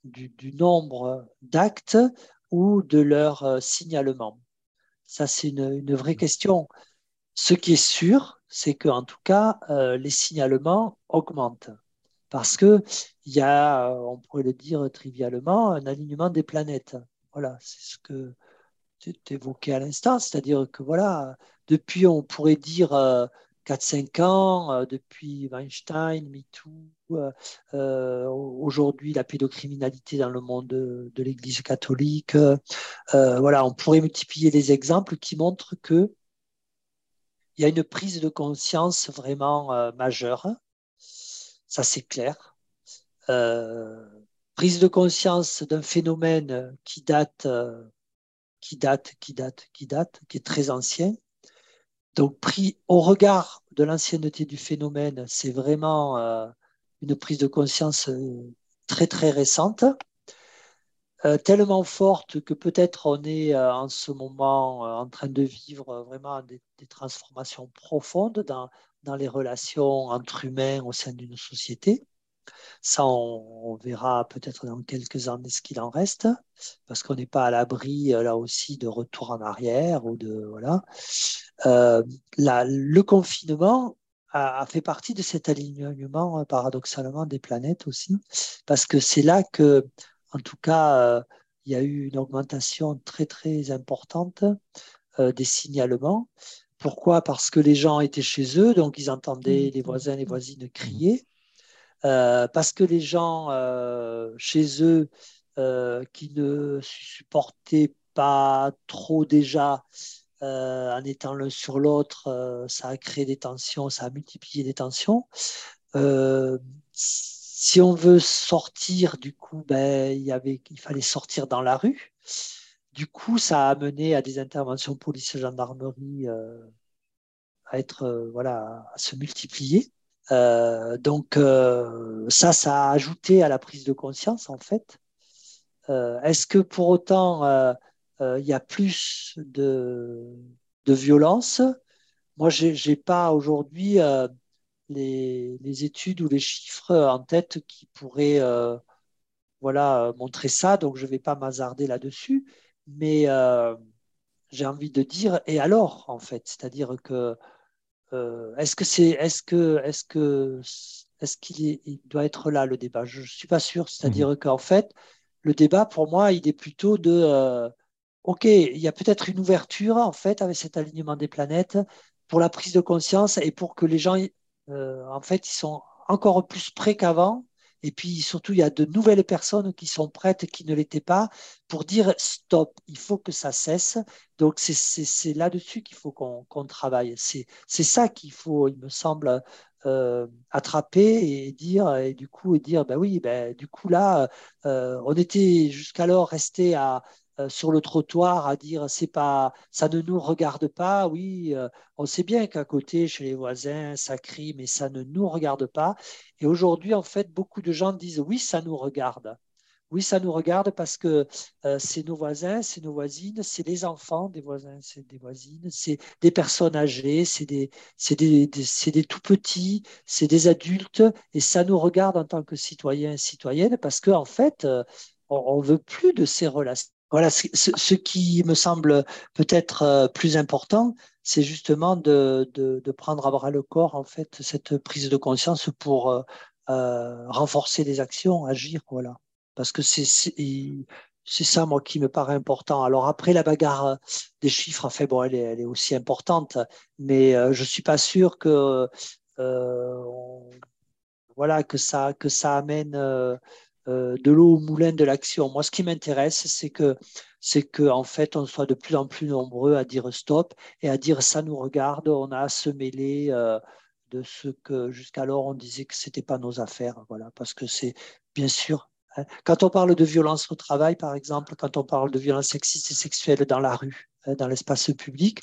du, nombre d'actes ou de leur euh, signalement Ça, c'est une, vraie question. Ce qui est sûr, c'est qu'en tout cas, euh, les signalements augmentent. Parce qu'il y a, euh, on pourrait le dire trivialement, un alignement des planètes. Voilà, c'est ce que tu évoquais à l'instant. C'est-à-dire que, voilà, depuis, on pourrait dire 4-5 ans, euh, depuis Weinstein, MeToo, euh, euh, aujourd'hui la pédocriminalité dans le monde de, l'Église catholique. voilà, on pourrait multiplier les exemples qui montrent que il y a une prise de conscience vraiment majeure. Ça, c'est clair. prise de conscience d'un phénomène qui date, qui date, qui date, qui date, qui est très ancien, donc, pris au regard de l'ancienneté du phénomène, c'est vraiment euh, une prise de conscience euh, très très récente, euh, tellement forte que peut-être on est en ce moment en train de vivre vraiment des, transformations profondes dans, dans, les relations entre humains au sein d'une société. Ça, on, verra peut-être dans quelques années ce qu'il en reste, parce qu'on n'est pas à l'abri euh, là aussi de retour en arrière ou de voilà. Euh, le confinement a, fait partie de cet alignement euh, paradoxalement des planètes aussi, parce que c'est là que, en tout cas, il y a eu une augmentation très très importante des signalements. Pourquoi? Parce que les gens étaient chez eux, donc ils entendaient mmh. les voisins, les voisines crier. Euh, parce que les gens euh, chez eux euh, qui ne supportaient pas trop déjà en étant l'un sur l'autre, ça a créé des tensions, ça a multiplié des tensions. si on veut sortir, du coup, ben, il, il fallait sortir dans la rue. Du coup, ça a amené à des interventions police et gendarmerie à être, voilà, à se multiplier. Euh, donc euh, ça, ça a ajouté à la prise de conscience en fait. Euh, est-ce que pour autant il y a plus de, de violence Moi, j'ai n'ai pas aujourd'hui les, les, études ou les chiffres en tête qui pourraient voilà, montrer ça, donc je ne vais pas m'hazarder là-dessus. Mais j'ai envie de dire, et alors, en fait? C'est-à-dire que euh, est-ce que c'est, est-ce que, est-ce que, est-ce qu'il il doit être là le débat? Je ne suis pas sûr. C'est-à-dire mhm. qu'en fait, le débat pour moi, il est plutôt de, euh, ok, il y a peut-être une ouverture en fait avec cet alignement des planètes pour la prise de conscience et pour que les gens, euh, en fait, ils sont encore plus prêts qu'avant et puis surtout, il y a de nouvelles personnes qui sont prêtes, qui ne l'étaient pas, pour dire stop, il faut que ça cesse. Donc c'est là-dessus qu'il faut qu'on travaille. C'est ça qu'il faut, il me semble, euh, attraper et dire, et du coup, et dire, ben oui, ben, du coup là, euh, on était jusqu'alors resté à, sur le trottoir à dire c'est pas ça ne nous regarde pas. Oui euh, on sait bien qu'à côté chez les voisins ça crie mais ça ne nous regarde pas. Et aujourd'hui en fait beaucoup de gens disent oui ça nous regarde. Oui, ça nous regarde parce que euh, c'est nos voisins, c'est nos voisines, c'est les enfants des voisins, c'est des voisines, c'est des personnes âgées, c'est des, des, des, tout petits, c'est des adultes, et ça nous regarde en tant que citoyens et citoyennes parce qu'en en fait, euh, on ne veut plus de ces relations. Voilà, ce, qui me semble peut-être euh, plus important, c'est justement de, prendre à bras le corps en fait cette prise de conscience pour renforcer les actions, agir, voilà parce que c'est ça, moi, qui me paraît important. Alors après, la bagarre des chiffres, enfin, bon, elle est, aussi importante, mais euh, je suis pas sûr que, euh, voilà, que ça, que ça amène euh, de l'eau au moulin de l'action. Moi, ce qui m'intéresse, c'est que, c'est que, en fait, on soit de plus en plus nombreux à dire stop et à dire ça nous regarde. On a à se mêler de ce que jusqu'alors on disait que c'était pas nos affaires, parce que c'est bien sûr Hein. Quand on parle de violence au travail, par exemple, quand on parle de violence sexiste et sexuelle dans la rue, dans l'espace public,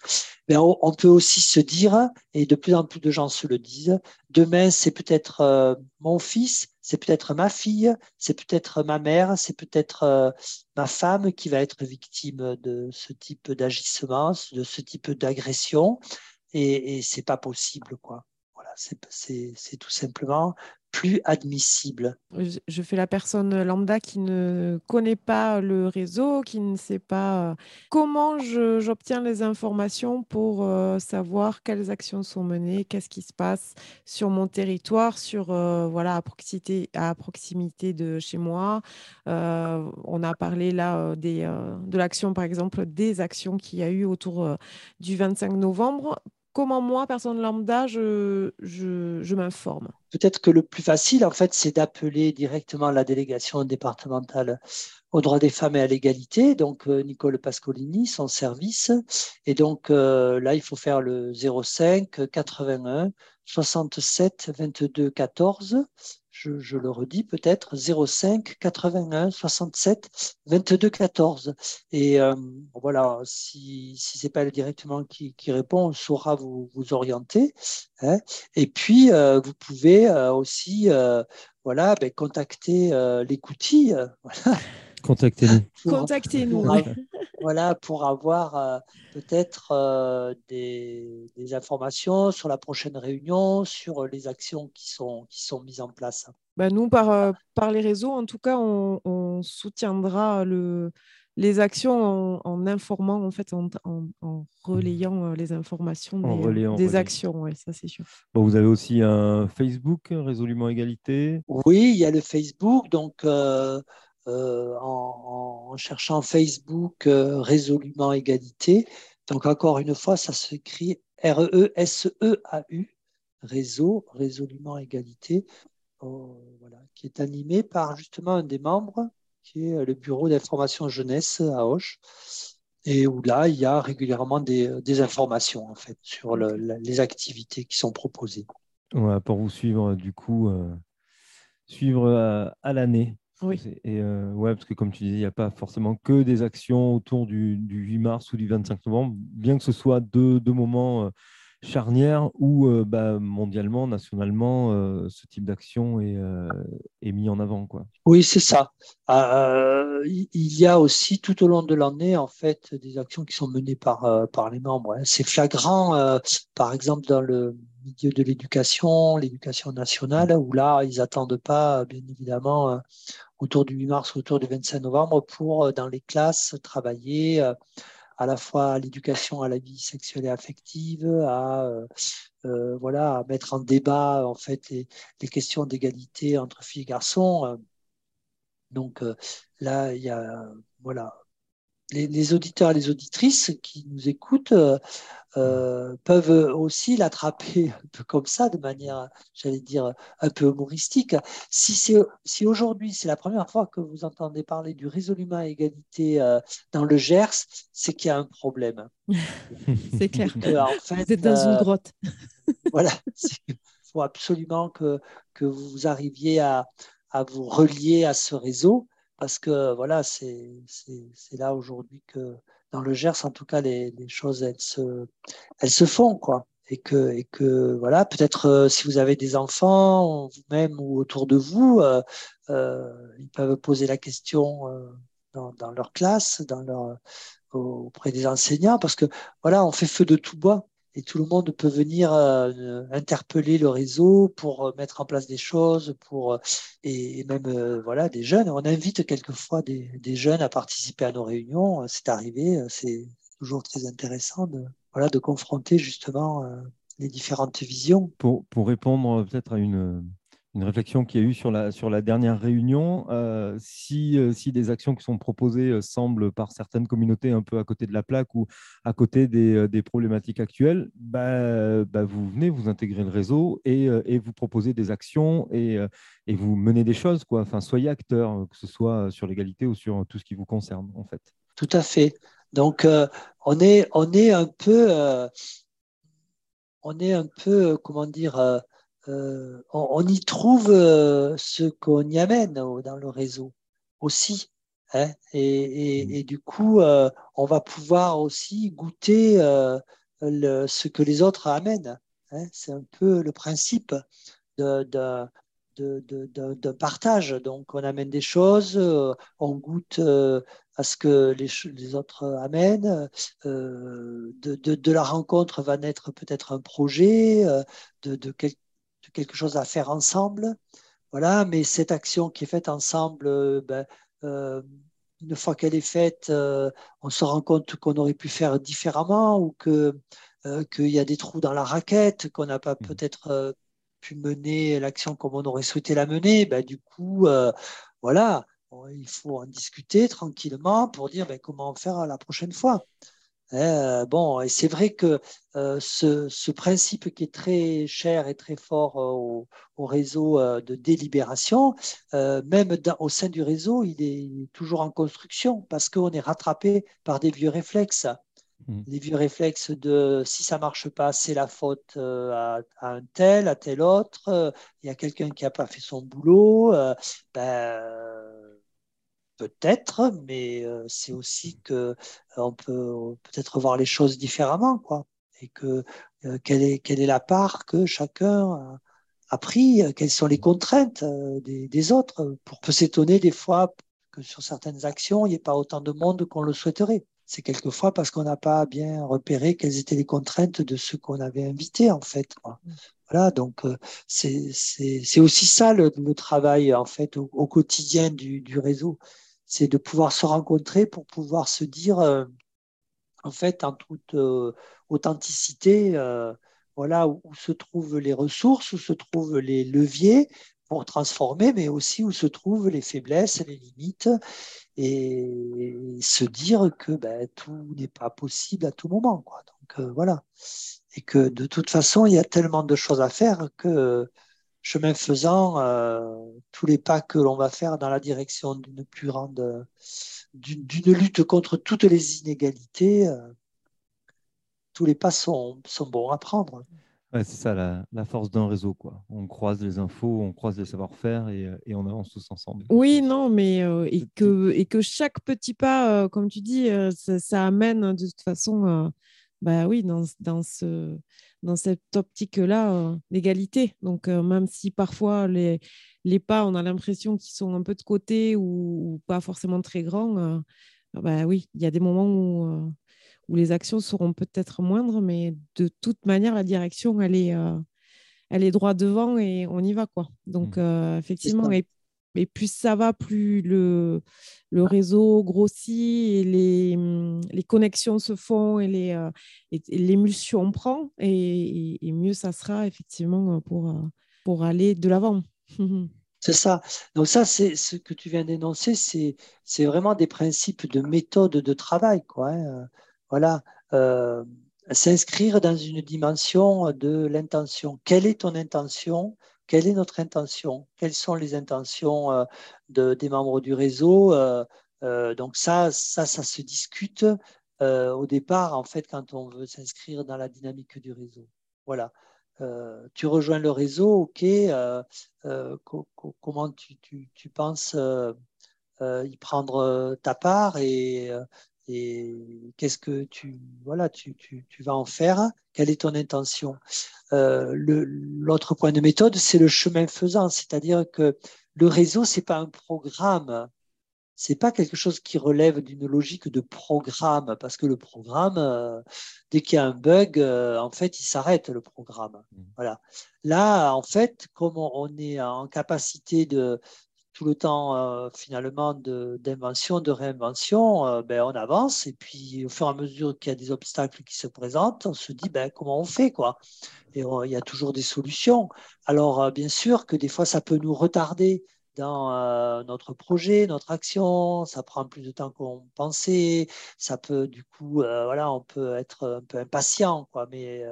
ben on, peut aussi se dire, et de plus en plus de gens se le disent, demain c'est peut-être euh, mon fils, c'est peut-être ma fille, c'est peut-être ma mère, c'est peut-être euh, ma femme qui va être victime de ce type d'agissement, de ce type d'agression, et, et c'est pas possible, quoi. C'est tout simplement plus admissible. Je fais la personne lambda qui ne connaît pas le réseau, qui ne sait pas euh, comment j'obtiens les informations pour euh, savoir quelles actions sont menées, qu'est-ce qui se passe sur mon territoire, sur euh, voilà à proximité, à proximité de chez moi. on a parlé là de l'action par exemple des actions qu'il y a eu autour du 25 novembre comment moi, personne lambda, je, je, m'informe. Peut-être que le plus facile, en fait, c'est d'appeler directement la délégation départementale aux droits des femmes et à l'égalité, donc euh, Nicole Pascolini, son service. Et donc euh, là, il faut faire le 05 81 67 22 14 je, le redis peut-être, 05 81 67 22 14. Et euh, voilà, si, si ce n'est pas directement qui, répond, on saura vous, orienter. Hein. Et puis, euh, vous pouvez euh, aussi voilà, ben, contacter Voilà. Contactez-nous. Contactez-nous. voilà, pour avoir peut-être des, des, informations sur la prochaine réunion, sur les actions qui sont, qui sont mises en place. Bah nous, par, par les réseaux, en tout cas, on, soutiendra le, les actions en, informant, en fait, en, en relayant les informations des, des actions. Ouais, ça, c'est sûr. Bon, vous avez aussi un Facebook, Résolument Égalité? Oui, il y a le Facebook. Donc, en, cherchant Facebook Résolument Égalité, donc encore une fois, ça s'écrit R-E-S-E-A-U, réseau, résolument égalité. Euh, voilà, qui est animé par justement un des membres, qui est le bureau d'information jeunesse à Auch, et où là, il y a régulièrement des, informations en fait sur les activités qui sont proposées. pour vous suivre, du coup, euh, suivre euh, à, l'année. Oui. Et ouais, parce que comme tu disais, il n'y a pas forcément que des actions autour du, 8 mars ou du 25 novembre, bien que ce soit deux, deux moments charnière où euh, bah, mondialement, nationalement, euh, ce type d'action est, euh, est, mis en avant. Quoi. Oui, c'est ça. il y a aussi tout au long de l'année en fait des actions qui sont menées par, par les membres. Hein. C'est flagrant, par exemple dans le milieu de l'éducation, l'éducation nationale, où là, ils n'attendent pas, bien évidemment, autour du 8 mars, autour du 25 novembre, pour, dans les classes, travailler à la fois à l'éducation à la vie sexuelle et affective, à euh, euh, voilà, à mettre en débat en fait les, les questions d'égalité entre filles et garçons. Euh. Donc là, il y a voilà les, auditeurs et les auditrices qui nous écoutent euh, euh, peuvent aussi l'attraper un peu comme ça, de manière, j'allais dire, un peu humoristique. Si, si aujourd'hui, c'est la première fois que vous entendez parler du résolument à égalité euh, dans le Gers, c'est qu'il y a un problème. c'est clair. vous êtes dans une grotte. voilà. Il faut absolument que, que vous arriviez à, à vous relier à ce réseau parce que voilà, c'est là aujourd'hui que dans le Gers, en tout cas, les, choses elles se, font quoi. et que, voilà, peut-être si vous avez des enfants, vous-même ou autour de vous, ils peuvent poser la question dans, leur classe, auprès des enseignants, parce que voilà, on fait feu de tout bois et tout le monde peut venir euh, interpeller le réseau pour euh, mettre en place des choses, pour euh, et, même voilà des jeunes. On invite quelquefois des, des, jeunes à participer à nos réunions. C'est arrivé, c'est toujours très intéressant de voilà de confronter justement les différentes visions. Pour, pour répondre peut-être à une une réflexion qu'il y a eu sur la, sur la dernière réunion. Euh, si, euh, si des actions qui sont proposées euh, semblent par certaines communautés un peu à côté de la plaque ou à côté des, des problématiques actuelles, bah, bah, vous venez, vous intégrez le réseau et, et vous proposez des actions et, et, vous menez des choses. Quoi. Enfin, soyez acteur, que ce soit sur l'égalité ou sur tout ce qui vous concerne, en fait. Tout à fait. Donc, on, est, on est un peu, on est un peu, comment dire, euh, on, y trouve euh, ce qu'on y amène dans le réseau aussi. Hein, et, du coup, euh, on va pouvoir aussi goûter ce que les autres amènent. Hein. C'est un peu le principe de, de, partage. Donc, on amène des choses, on goûte à ce que les, autres amènent. de, la rencontre va naître peut-être un projet, de, de, quelque chose à faire ensemble. Voilà, mais cette action qui est faite ensemble, euh, ben, euh, une fois qu'elle est faite, euh, on se rend compte qu'on aurait pu faire différemment ou que qu'il y a des trous dans la raquette, qu'on n'a pas mmh. peut-être pu mener l'action comme on aurait souhaité la mener. Ben, du coup, voilà, il faut en discuter tranquillement pour dire ben, comment faire la prochaine fois. Euh, bon, et c'est vrai que euh, ce, principe qui est très cher et très fort euh, au, réseau de délibération, même au sein du réseau, il est toujours en construction parce qu'on est rattrapé par des vieux réflexes. Mmh. Les vieux réflexes de si ça marche pas, c'est la faute à, un tel, à tel autre, il y a quelqu'un qui n'a pas fait son boulot. Ben, peut-être, mais euh, c'est aussi que euh, on peut peut-être voir les choses différemment, quoi. Et que euh, quelle, est, quelle est la part que chacun a, pris, quelles sont les contraintes des, autres. Pour peut s'étonner des fois que sur certaines actions, il n'y ait pas autant de monde qu'on le souhaiterait. C'est quelquefois parce qu'on n'a pas bien repéré quelles étaient les contraintes de ceux qu'on avait invités, en fait. Mmh. Voilà, donc c'est aussi ça le, travail en fait au, quotidien du, du réseau c'est de pouvoir se rencontrer pour pouvoir se dire, euh, en fait, en toute euh, authenticité, euh, voilà où, se trouvent les ressources, où se trouvent les leviers pour transformer, mais aussi où se trouvent les faiblesses, les limites, et, se dire que ben, tout n'est pas possible à tout moment. Donc voilà. Et que de toute façon, il y a tellement de choses à faire que chemin faisant, euh, tous les pas que l'on va faire dans la direction d'une plus grande, d'une lutte contre toutes les inégalités, euh, tous les pas sont, sont bons à prendre. c'est ça la, force d'un réseau. Quoi. On croise les infos, on croise les savoir-faire et, et, on avance tous ensemble. Oui, non, mais euh, et, que, et que chaque petit pas, comme tu dis, ça, amène de toute façon, bah oui, dans, dans ce dans cette optique-là euh, d'égalité. Donc, euh, même si parfois les, les pas, on a l'impression qu'ils sont un peu de côté ou, pas forcément très grands, euh, bah oui, il y a des moments où, où les actions seront peut-être moindres, mais de toute manière, la direction, elle est, elle est droit devant et on y va. quoi. Donc, mmh. effectivement, et et plus ça va, plus le, réseau grossit et les, hum, les connexions se font et les, euh, l'émulsion prend et, mieux ça sera effectivement pour, euh, pour aller de l'avant. C'est ça. Donc ça, c'est ce que tu viens d'énoncer, c'est, vraiment des principes de méthode de travail. Quoi, hein. Euh, Voilà. s'inscrire dans une dimension de l'intention. Quelle est ton intention? Quelle est notre intention? Quelles sont les intentions euh, de, des membres du réseau? Euh, euh, Donc ça, ça, se discute au départ, en fait, quand on veut s'inscrire dans la dynamique du réseau. Voilà. tu rejoins le réseau, ok. comment tu, penses y prendre ta part Et qu'est-ce que tu, voilà, tu, tu, tu, vas en faire? Quelle est ton intention? Euh, L'autre point de méthode, c'est le chemin faisant, c'est-à-dire que le réseau, c'est pas un programme, c'est pas quelque chose qui relève d'une logique de programme, parce que le programme, euh, dès qu'il y a un bug, euh, en fait, il s'arrête le programme. Mmh. Voilà. Là, en fait, comme on est en capacité de tout le temps euh, finalement d'invention, de, réinvention, euh, ben, on avance et puis au fur et à mesure qu'il y a des obstacles qui se présentent, on se dit ben, comment on fait quoi? Et il y a toujours des solutions. Alors euh, bien sûr que des fois ça peut nous retarder dans notre projet, notre action, ça prend plus de temps qu'on pensait, ça peut du coup, voilà, on peut être un peu impatient, quoi, mais,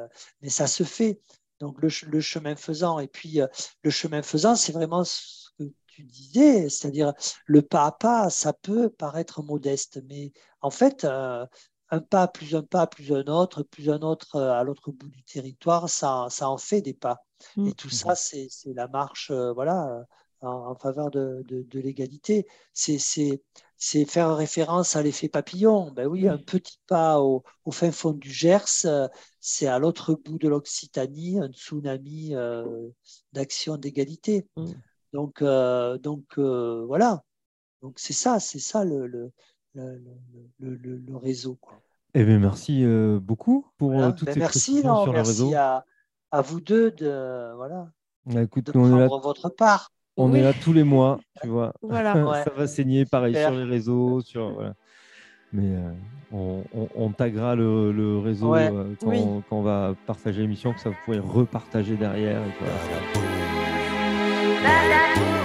mais ça se fait. Donc le, le chemin faisant, et puis le chemin faisant, c'est vraiment tu disais, c'est-à-dire le pas à pas, ça peut paraître modeste, mais en fait, euh, un pas plus un pas plus un autre, plus un autre euh, à l'autre bout du territoire, ça, ça en fait des pas. Mm. Et tout ça, c'est la marche euh, voilà, en, faveur de, de, l'égalité. C'est faire référence à l'effet papillon. Ben oui, un petit pas au, au fin fond du Gers, c'est à l'autre bout de l'Occitanie un tsunami d'action d'égalité. Mm. Donc, euh, donc euh, voilà. Donc c'est ça, c'est ça le, le, le, le, réseau. Quoi. Eh bien, merci euh, beaucoup pour toutes ben, ces merci, non, sur merci le réseau. À, à vous deux de, voilà, bah, écoute, de prendre là, votre part. On est là tous les mois, tu vois. Voilà. ça va saigner, pareil, sur les réseaux. Sur, voilà. Mais on, on, on, taguera le, le réseau quand, quand, on va partager l'émission, que ça vous pouvez repartager derrière. Et voilà. la la.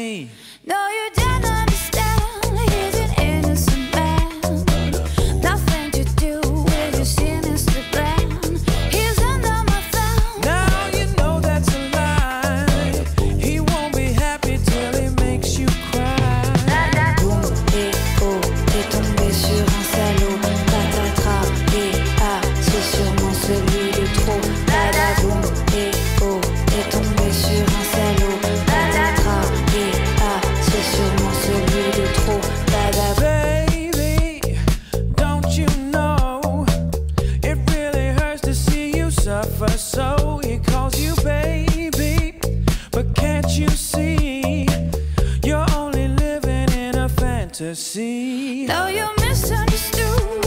me. fantasy. Though you misunderstood.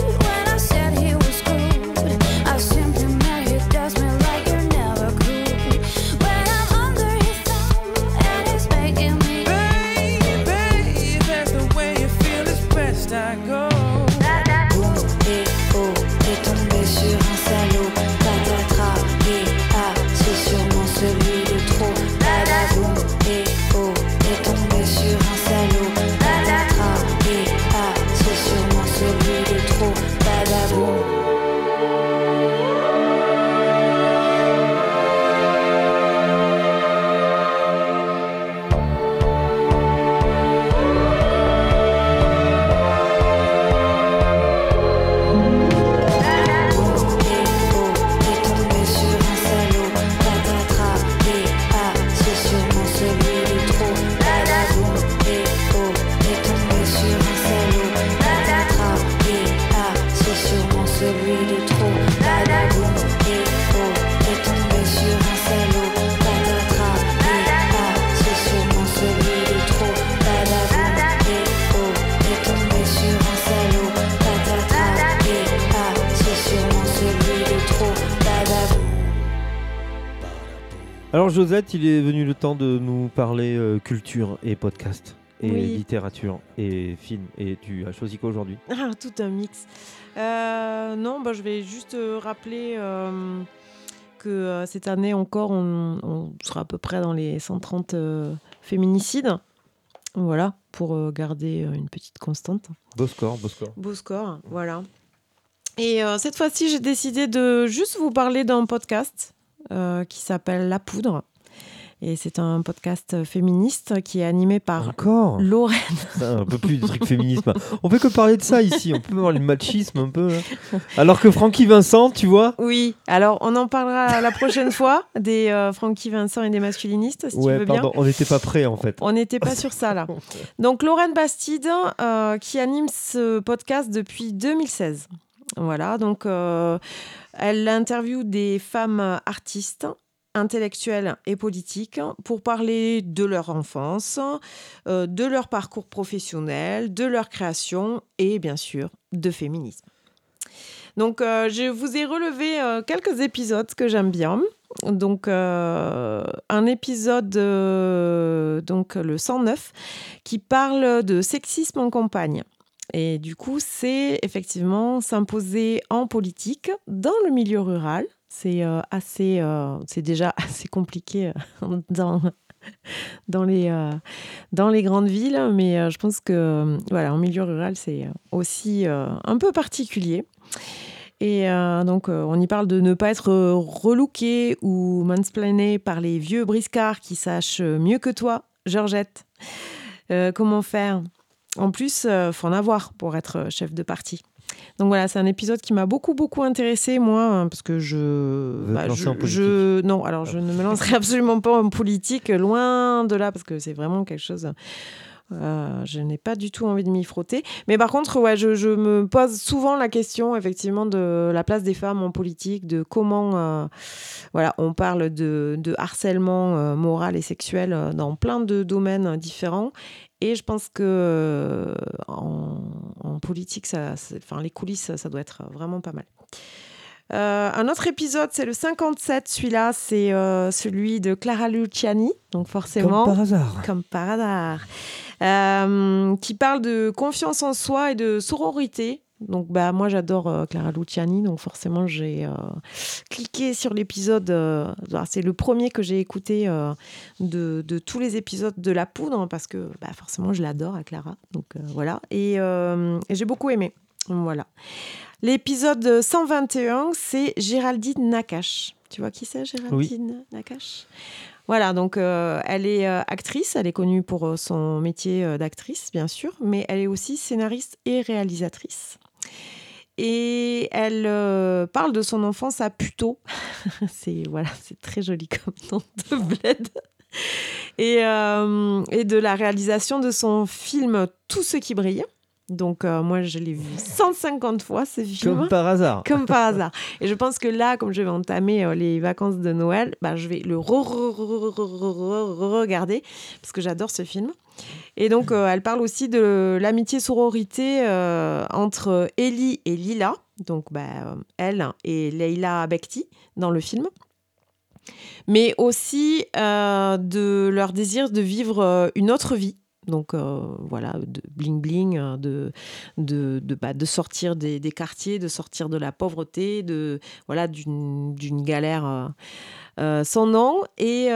Josette, il est venu le temps de nous parler euh, culture et podcast et littérature et film. Et tu as choisi quoi aujourd'hui? Ah, Tout un mix. Euh, non, bah, je vais juste euh, rappeler que cette année encore, on, sera à peu près dans les 130 féminicides. Voilà, pour garder une petite constante. Beau score, beau score. Beau score, voilà. Et cette fois-ci, j'ai décidé de juste vous parler d'un podcast qui s'appelle La Poudre. Et c'est un podcast féministe qui est animé par Encore Lorraine. Un peu plus de trucs féminisme. On fait que parler de ça ici. On peut voir le machisme un peu. hein. Alors que Francky Vincent, tu vois. Oui, alors on en parlera la prochaine fois des euh, Francky Vincent et des masculinistes, si tu Ouais, veux bien. pardon, on n'était pas prêts en fait. On n'était pas sur ça là. Donc Lorraine Bastide euh, qui anime ce podcast depuis 2016. Voilà, donc euh, elle interviewe des femmes artistes intellectuelles et politiques pour parler de leur enfance, euh, de leur parcours professionnel, de leur création et bien sûr de féminisme. Donc euh, je vous ai relevé quelques épisodes que j'aime bien. Donc un épisode, donc le 109, qui parle de sexisme en campagne. Et du coup, c'est effectivement s'imposer en politique dans le milieu rural. C'est euh, assez, euh, c'est déjà assez compliqué euh, dans, dans, les, dans les grandes villes, mais je pense que voilà, en milieu rural, c'est aussi un peu particulier. Et donc, on y parle de ne pas être relooké ou mansplainé par les vieux briscards qui sachent mieux que toi, Georgette. Comment faire? En plus, il faut en avoir pour être chef de parti. Donc voilà, c'est un épisode qui m'a beaucoup, beaucoup intéressé, moi, hein, parce que je. Lancé je, en politique. je- non, alors je ne me lancerai absolument pas en politique, loin de là, parce que c'est vraiment quelque chose. euh, je n'ai pas du tout envie de m'y frotter. Mais par contre, ouais, je, je me pose souvent la question, effectivement, de la place des femmes en politique, de comment. euh, voilà, on parle de, de harcèlement euh, moral et sexuel euh, dans plein de domaines différents. Et je pense que euh, en, en politique, ça, enfin, les coulisses, ça, ça doit être vraiment pas mal. Euh, un autre épisode, c'est le 57. Celui-là, c'est euh, celui de Clara Luciani. Donc forcément, Comme par hasard. comme par hasard, Euh, qui parle de confiance en soi et de sororité. Donc, bah, moi, j'adore euh, Clara Luciani, donc forcément, j'ai euh, cliqué sur l'épisode. euh, alors, c'est le premier que j'ai écouté de, de tous les épisodes de La Poudre, parce que bah, forcément, je l'adore à Clara. Donc, voilà. Et, et j'ai beaucoup aimé. Voilà. L'épisode 121, c'est Géraldine Nakache. Tu vois qui c'est, Géraldine Nakache? Voilà, donc euh, elle est euh, actrice, elle est connue pour euh, son métier d'actrice, bien sûr, mais elle est aussi scénariste et réalisatrice. Et elle euh, parle de son enfance à Puteaux. c'est voilà, c'est très joli comme nom de bled. Et, euh, et de la réalisation de son film Tout ce qui brille. Donc euh, moi, je l'ai vu 150 fois ce film. Comme par hasard. Comme par hasard. Et je pense que là, comme je vais entamer euh, les vacances de Noël, bah, je vais le re- re- re- re- re- re- regarder parce que j'adore ce film. Et donc, euh, elle parle aussi de l'amitié sororité euh, entre Ellie et Lila, donc bah, euh, elle et Leila Bekti dans le film. Mais aussi euh, de leur désir de vivre euh, une autre vie. Donc euh, voilà, de bling bling, euh, de, de, de, bah, de sortir des, quartiers, de sortir de la pauvreté, de voilà d'une galère euh, euh, sans nom. Et,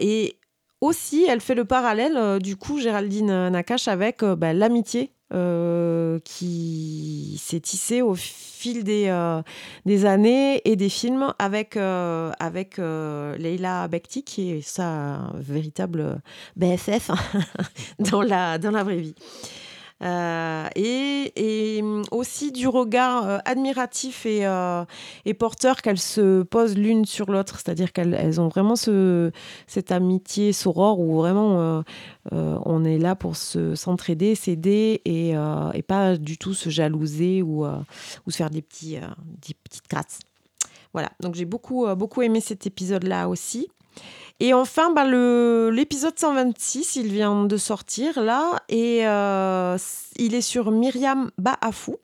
et aussi, elle fait le parallèle, du coup, Géraldine Nakache, avec bah, l'amitié euh, qui s'est tissée au fil des, euh, des années et des films avec, euh, avec Leila Bekti, qui est sa véritable BFF dans, la, dans la vraie vie. Euh, et, et aussi du regard euh, admiratif et, euh, et porteur qu'elles se posent l'une sur l'autre, c'est-à-dire qu'elles elles ont vraiment ce, cette amitié sorore où vraiment on est là pour se s'entraider, s'aider et, pas du tout se jalouser ou, se faire des, des petites grâces. Voilà, donc j'ai beaucoup, beaucoup aimé cet épisode-là aussi. Et enfin, bah, l'épisode 126, il vient de sortir là, et euh, il est sur Myriam Baafou,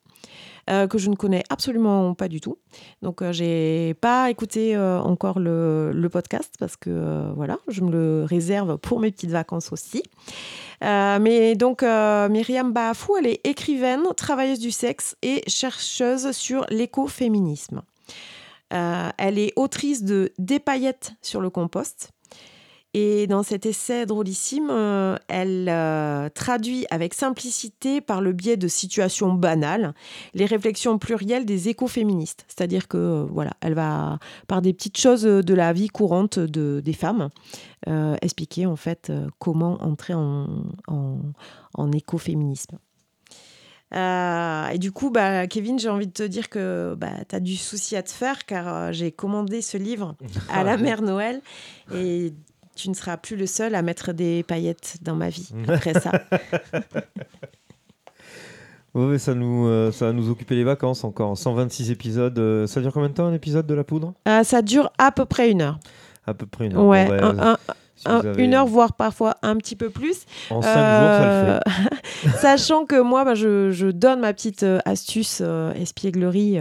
euh, que je ne connais absolument pas du tout. Donc, euh, j'ai pas écouté euh, encore le, le podcast parce que voilà, je me le réserve pour mes petites vacances aussi. Mais donc, Myriam Baafou, elle est écrivaine, travailleuse du sexe et chercheuse sur l'écoféminisme. Elle est autrice de Des paillettes sur le compost. Et dans cet essai drôlissime, euh, elle euh, traduit avec simplicité, par le biais de situations banales, les réflexions plurielles des écoféministes. C'est-à-dire que, euh, voilà, elle va, par des petites choses de la vie courante de, des femmes, expliquer en fait comment entrer en, en, en écoféminisme. Euh, et du coup, bah, Kevin, j'ai envie de te dire que bah, tu as du souci à te faire car euh, j'ai commandé ce livre à la mère Noël et tu ne seras plus le seul à mettre des paillettes dans ma vie après ça. Oui, ça, nous, euh, ça va nous occuper les vacances encore. 126 épisodes. ça dure combien de temps un épisode de La Poudre? Ça dure à peu près une heure. À peu près une heure. Ouais, bah, une heure, voire parfois un petit peu plus. En cinq jours, ça le fait. Euh, sachant que moi, bah, je, donne ma petite euh, astuce euh, espièglerie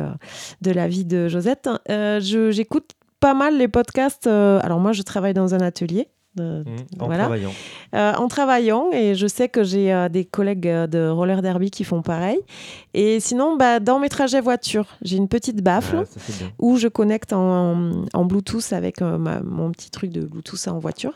de la vie de Josette. J'écoute pas mal les podcasts. alors moi, je travaille dans un atelier. Mmh, en travaillant. en travaillant, et je sais que j'ai des collègues de roller derby qui font pareil. Et sinon, bah, dans mes trajets voiture, j'ai une petite baffle où je connecte en, en Bluetooth avec euh, mon petit truc de Bluetooth en voiture.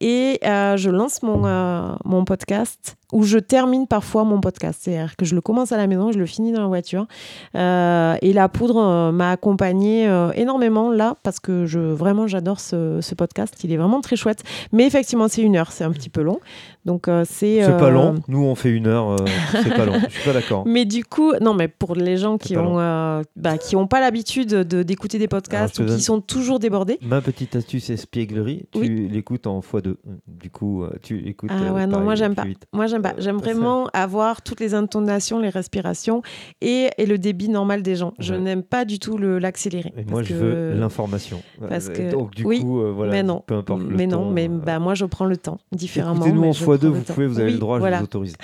Et euh, je lance mon, euh, mon podcast où je termine parfois mon podcast. C'est-à-dire que je le commence à la maison, je le finis dans la voiture. et la poudre m'a accompagné énormément là parce que je, vraiment j'adore ce, ce, podcast. Il est vraiment très chouette. Mais effectivement, c'est une heure, c'est un petit peu long. Donc c'est. C'est pas long. Nous, on fait une heure. c'est pas long. Je suis pas d'accord. Mais du coup, non, mais pour les gens qui ont, euh, bah, qui ont pas l'habitude d'écouter des podcasts ou qui sont toujours débordés. Ma petite astuce espièglerie, tu l'écoutes en x2. Du coup, euh, tu écoutes. Ah ouais, euh, non, moi j'aime pas. Moi j'aime pas. J'aime vraiment avoir toutes les intonations, les respirations et, et le débit normal des gens. Je n'aime pas du tout l'accélérer. Moi, je veux l'information. Parce que donc du coup, voilà. Mais non. Peu importe. mais non, mais bah moi je prends le temps différemment. Écoutez-nous en x2, vous pouvez, vous avez le droit, je vous autorise.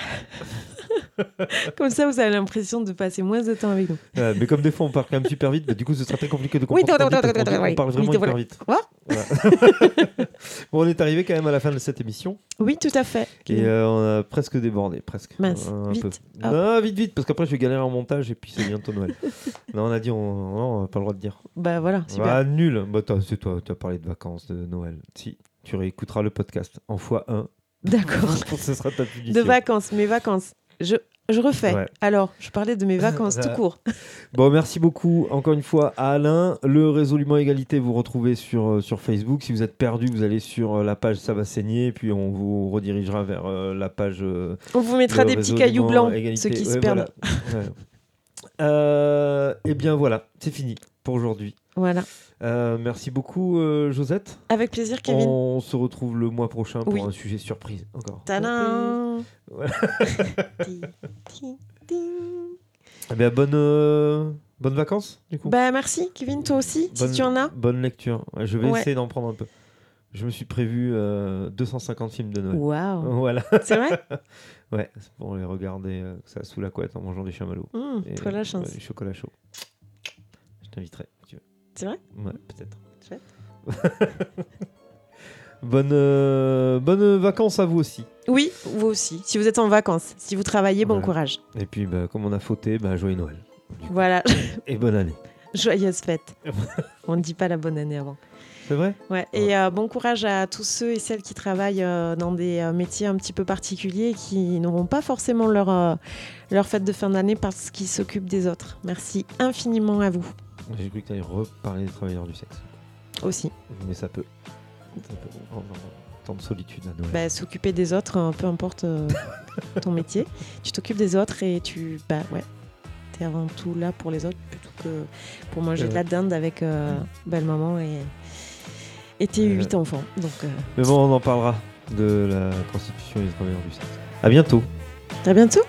comme ça, vous avez l'impression de passer moins de temps avec nous. mais comme des fois, on parle quand même super vite, bah, du coup, ce sera très compliqué de comprendre. Oui, on, parle vraiment hyper vite. bon, on est arrivé quand même à la fin de cette émission. Oui, tout à fait. Et euh, on a presque débordé, presque. Mince, un vite. Peu. Non, vite, vite, parce qu'après, je vais galérer en montage et puis c'est bientôt Noël. non, on a dit, on n'a pas le droit de dire. Bah voilà, super. Ah, nul. Bah, c'est toi, tu as parlé de vacances, de Noël. Si, tu réécouteras le podcast en x1. D'accord. ce sera ta De vacances, mes vacances. Je, je refais. Alors, je parlais de mes vacances tout court. Bon, merci beaucoup encore une fois à Alain. Le résolument égalité, vous retrouvez sur, euh, sur Facebook. Si vous êtes perdu, vous allez sur euh, la page Ça va saigner, puis on vous redirigera vers euh, la page. on vous mettra des petits cailloux blancs, ceux qui se perdent. eh bien voilà, c'est fini pour aujourd'hui. Voilà. merci beaucoup, Josette. Avec plaisir, Kevin. On se retrouve le mois prochain pour un sujet surprise encore. Tadam eh bien, bonne, euh, bonne vacances, du coup. Bah, merci, Kevin, toi aussi, si tu en as. Bonne lecture. je vais essayer d'en prendre un peu. Je me suis prévu 250 euh, films de Noël. Waouh Voilà. C'est vrai? Ouais, pour les regarder euh, ça sous la couette en mangeant des chamallows. Mmh, toi la chance. du chocolat chaud. Je t'inviterai. C'est vrai? Ouais, peut-être. Chouette. Bonne, euh, bonne vacances à vous aussi. Oui, vous aussi. Si vous êtes en vacances, si vous travaillez, bon courage. Et puis, bah, comme on a fauté, bah, joyeux Noël. Voilà. Et bonne année. Joyeuse fête. on ne dit pas la bonne année avant. C'est vrai? Ouais. Et euh, bon courage à tous ceux et celles qui travaillent euh, dans des métiers un petit peu particuliers et qui n'auront pas forcément leur, leur fête de fin d'année parce qu'ils s'occupent des autres. Merci infiniment à vous. J'ai cru que tu allais reparler des travailleurs du sexe. Aussi. Mais ça peut temps de solitude à Noël. Bah, s'occuper des autres, hein, peu importe euh, ton métier. Tu t'occupes des autres et tu. Bah ouais. T'es avant tout là pour les autres plutôt que pour manger de la dinde avec euh, belle maman et, et tes huit enfants. Donc, euh, Mais bon, on en parlera de la constitution des travailleurs du sexe. À bientôt. À bientôt.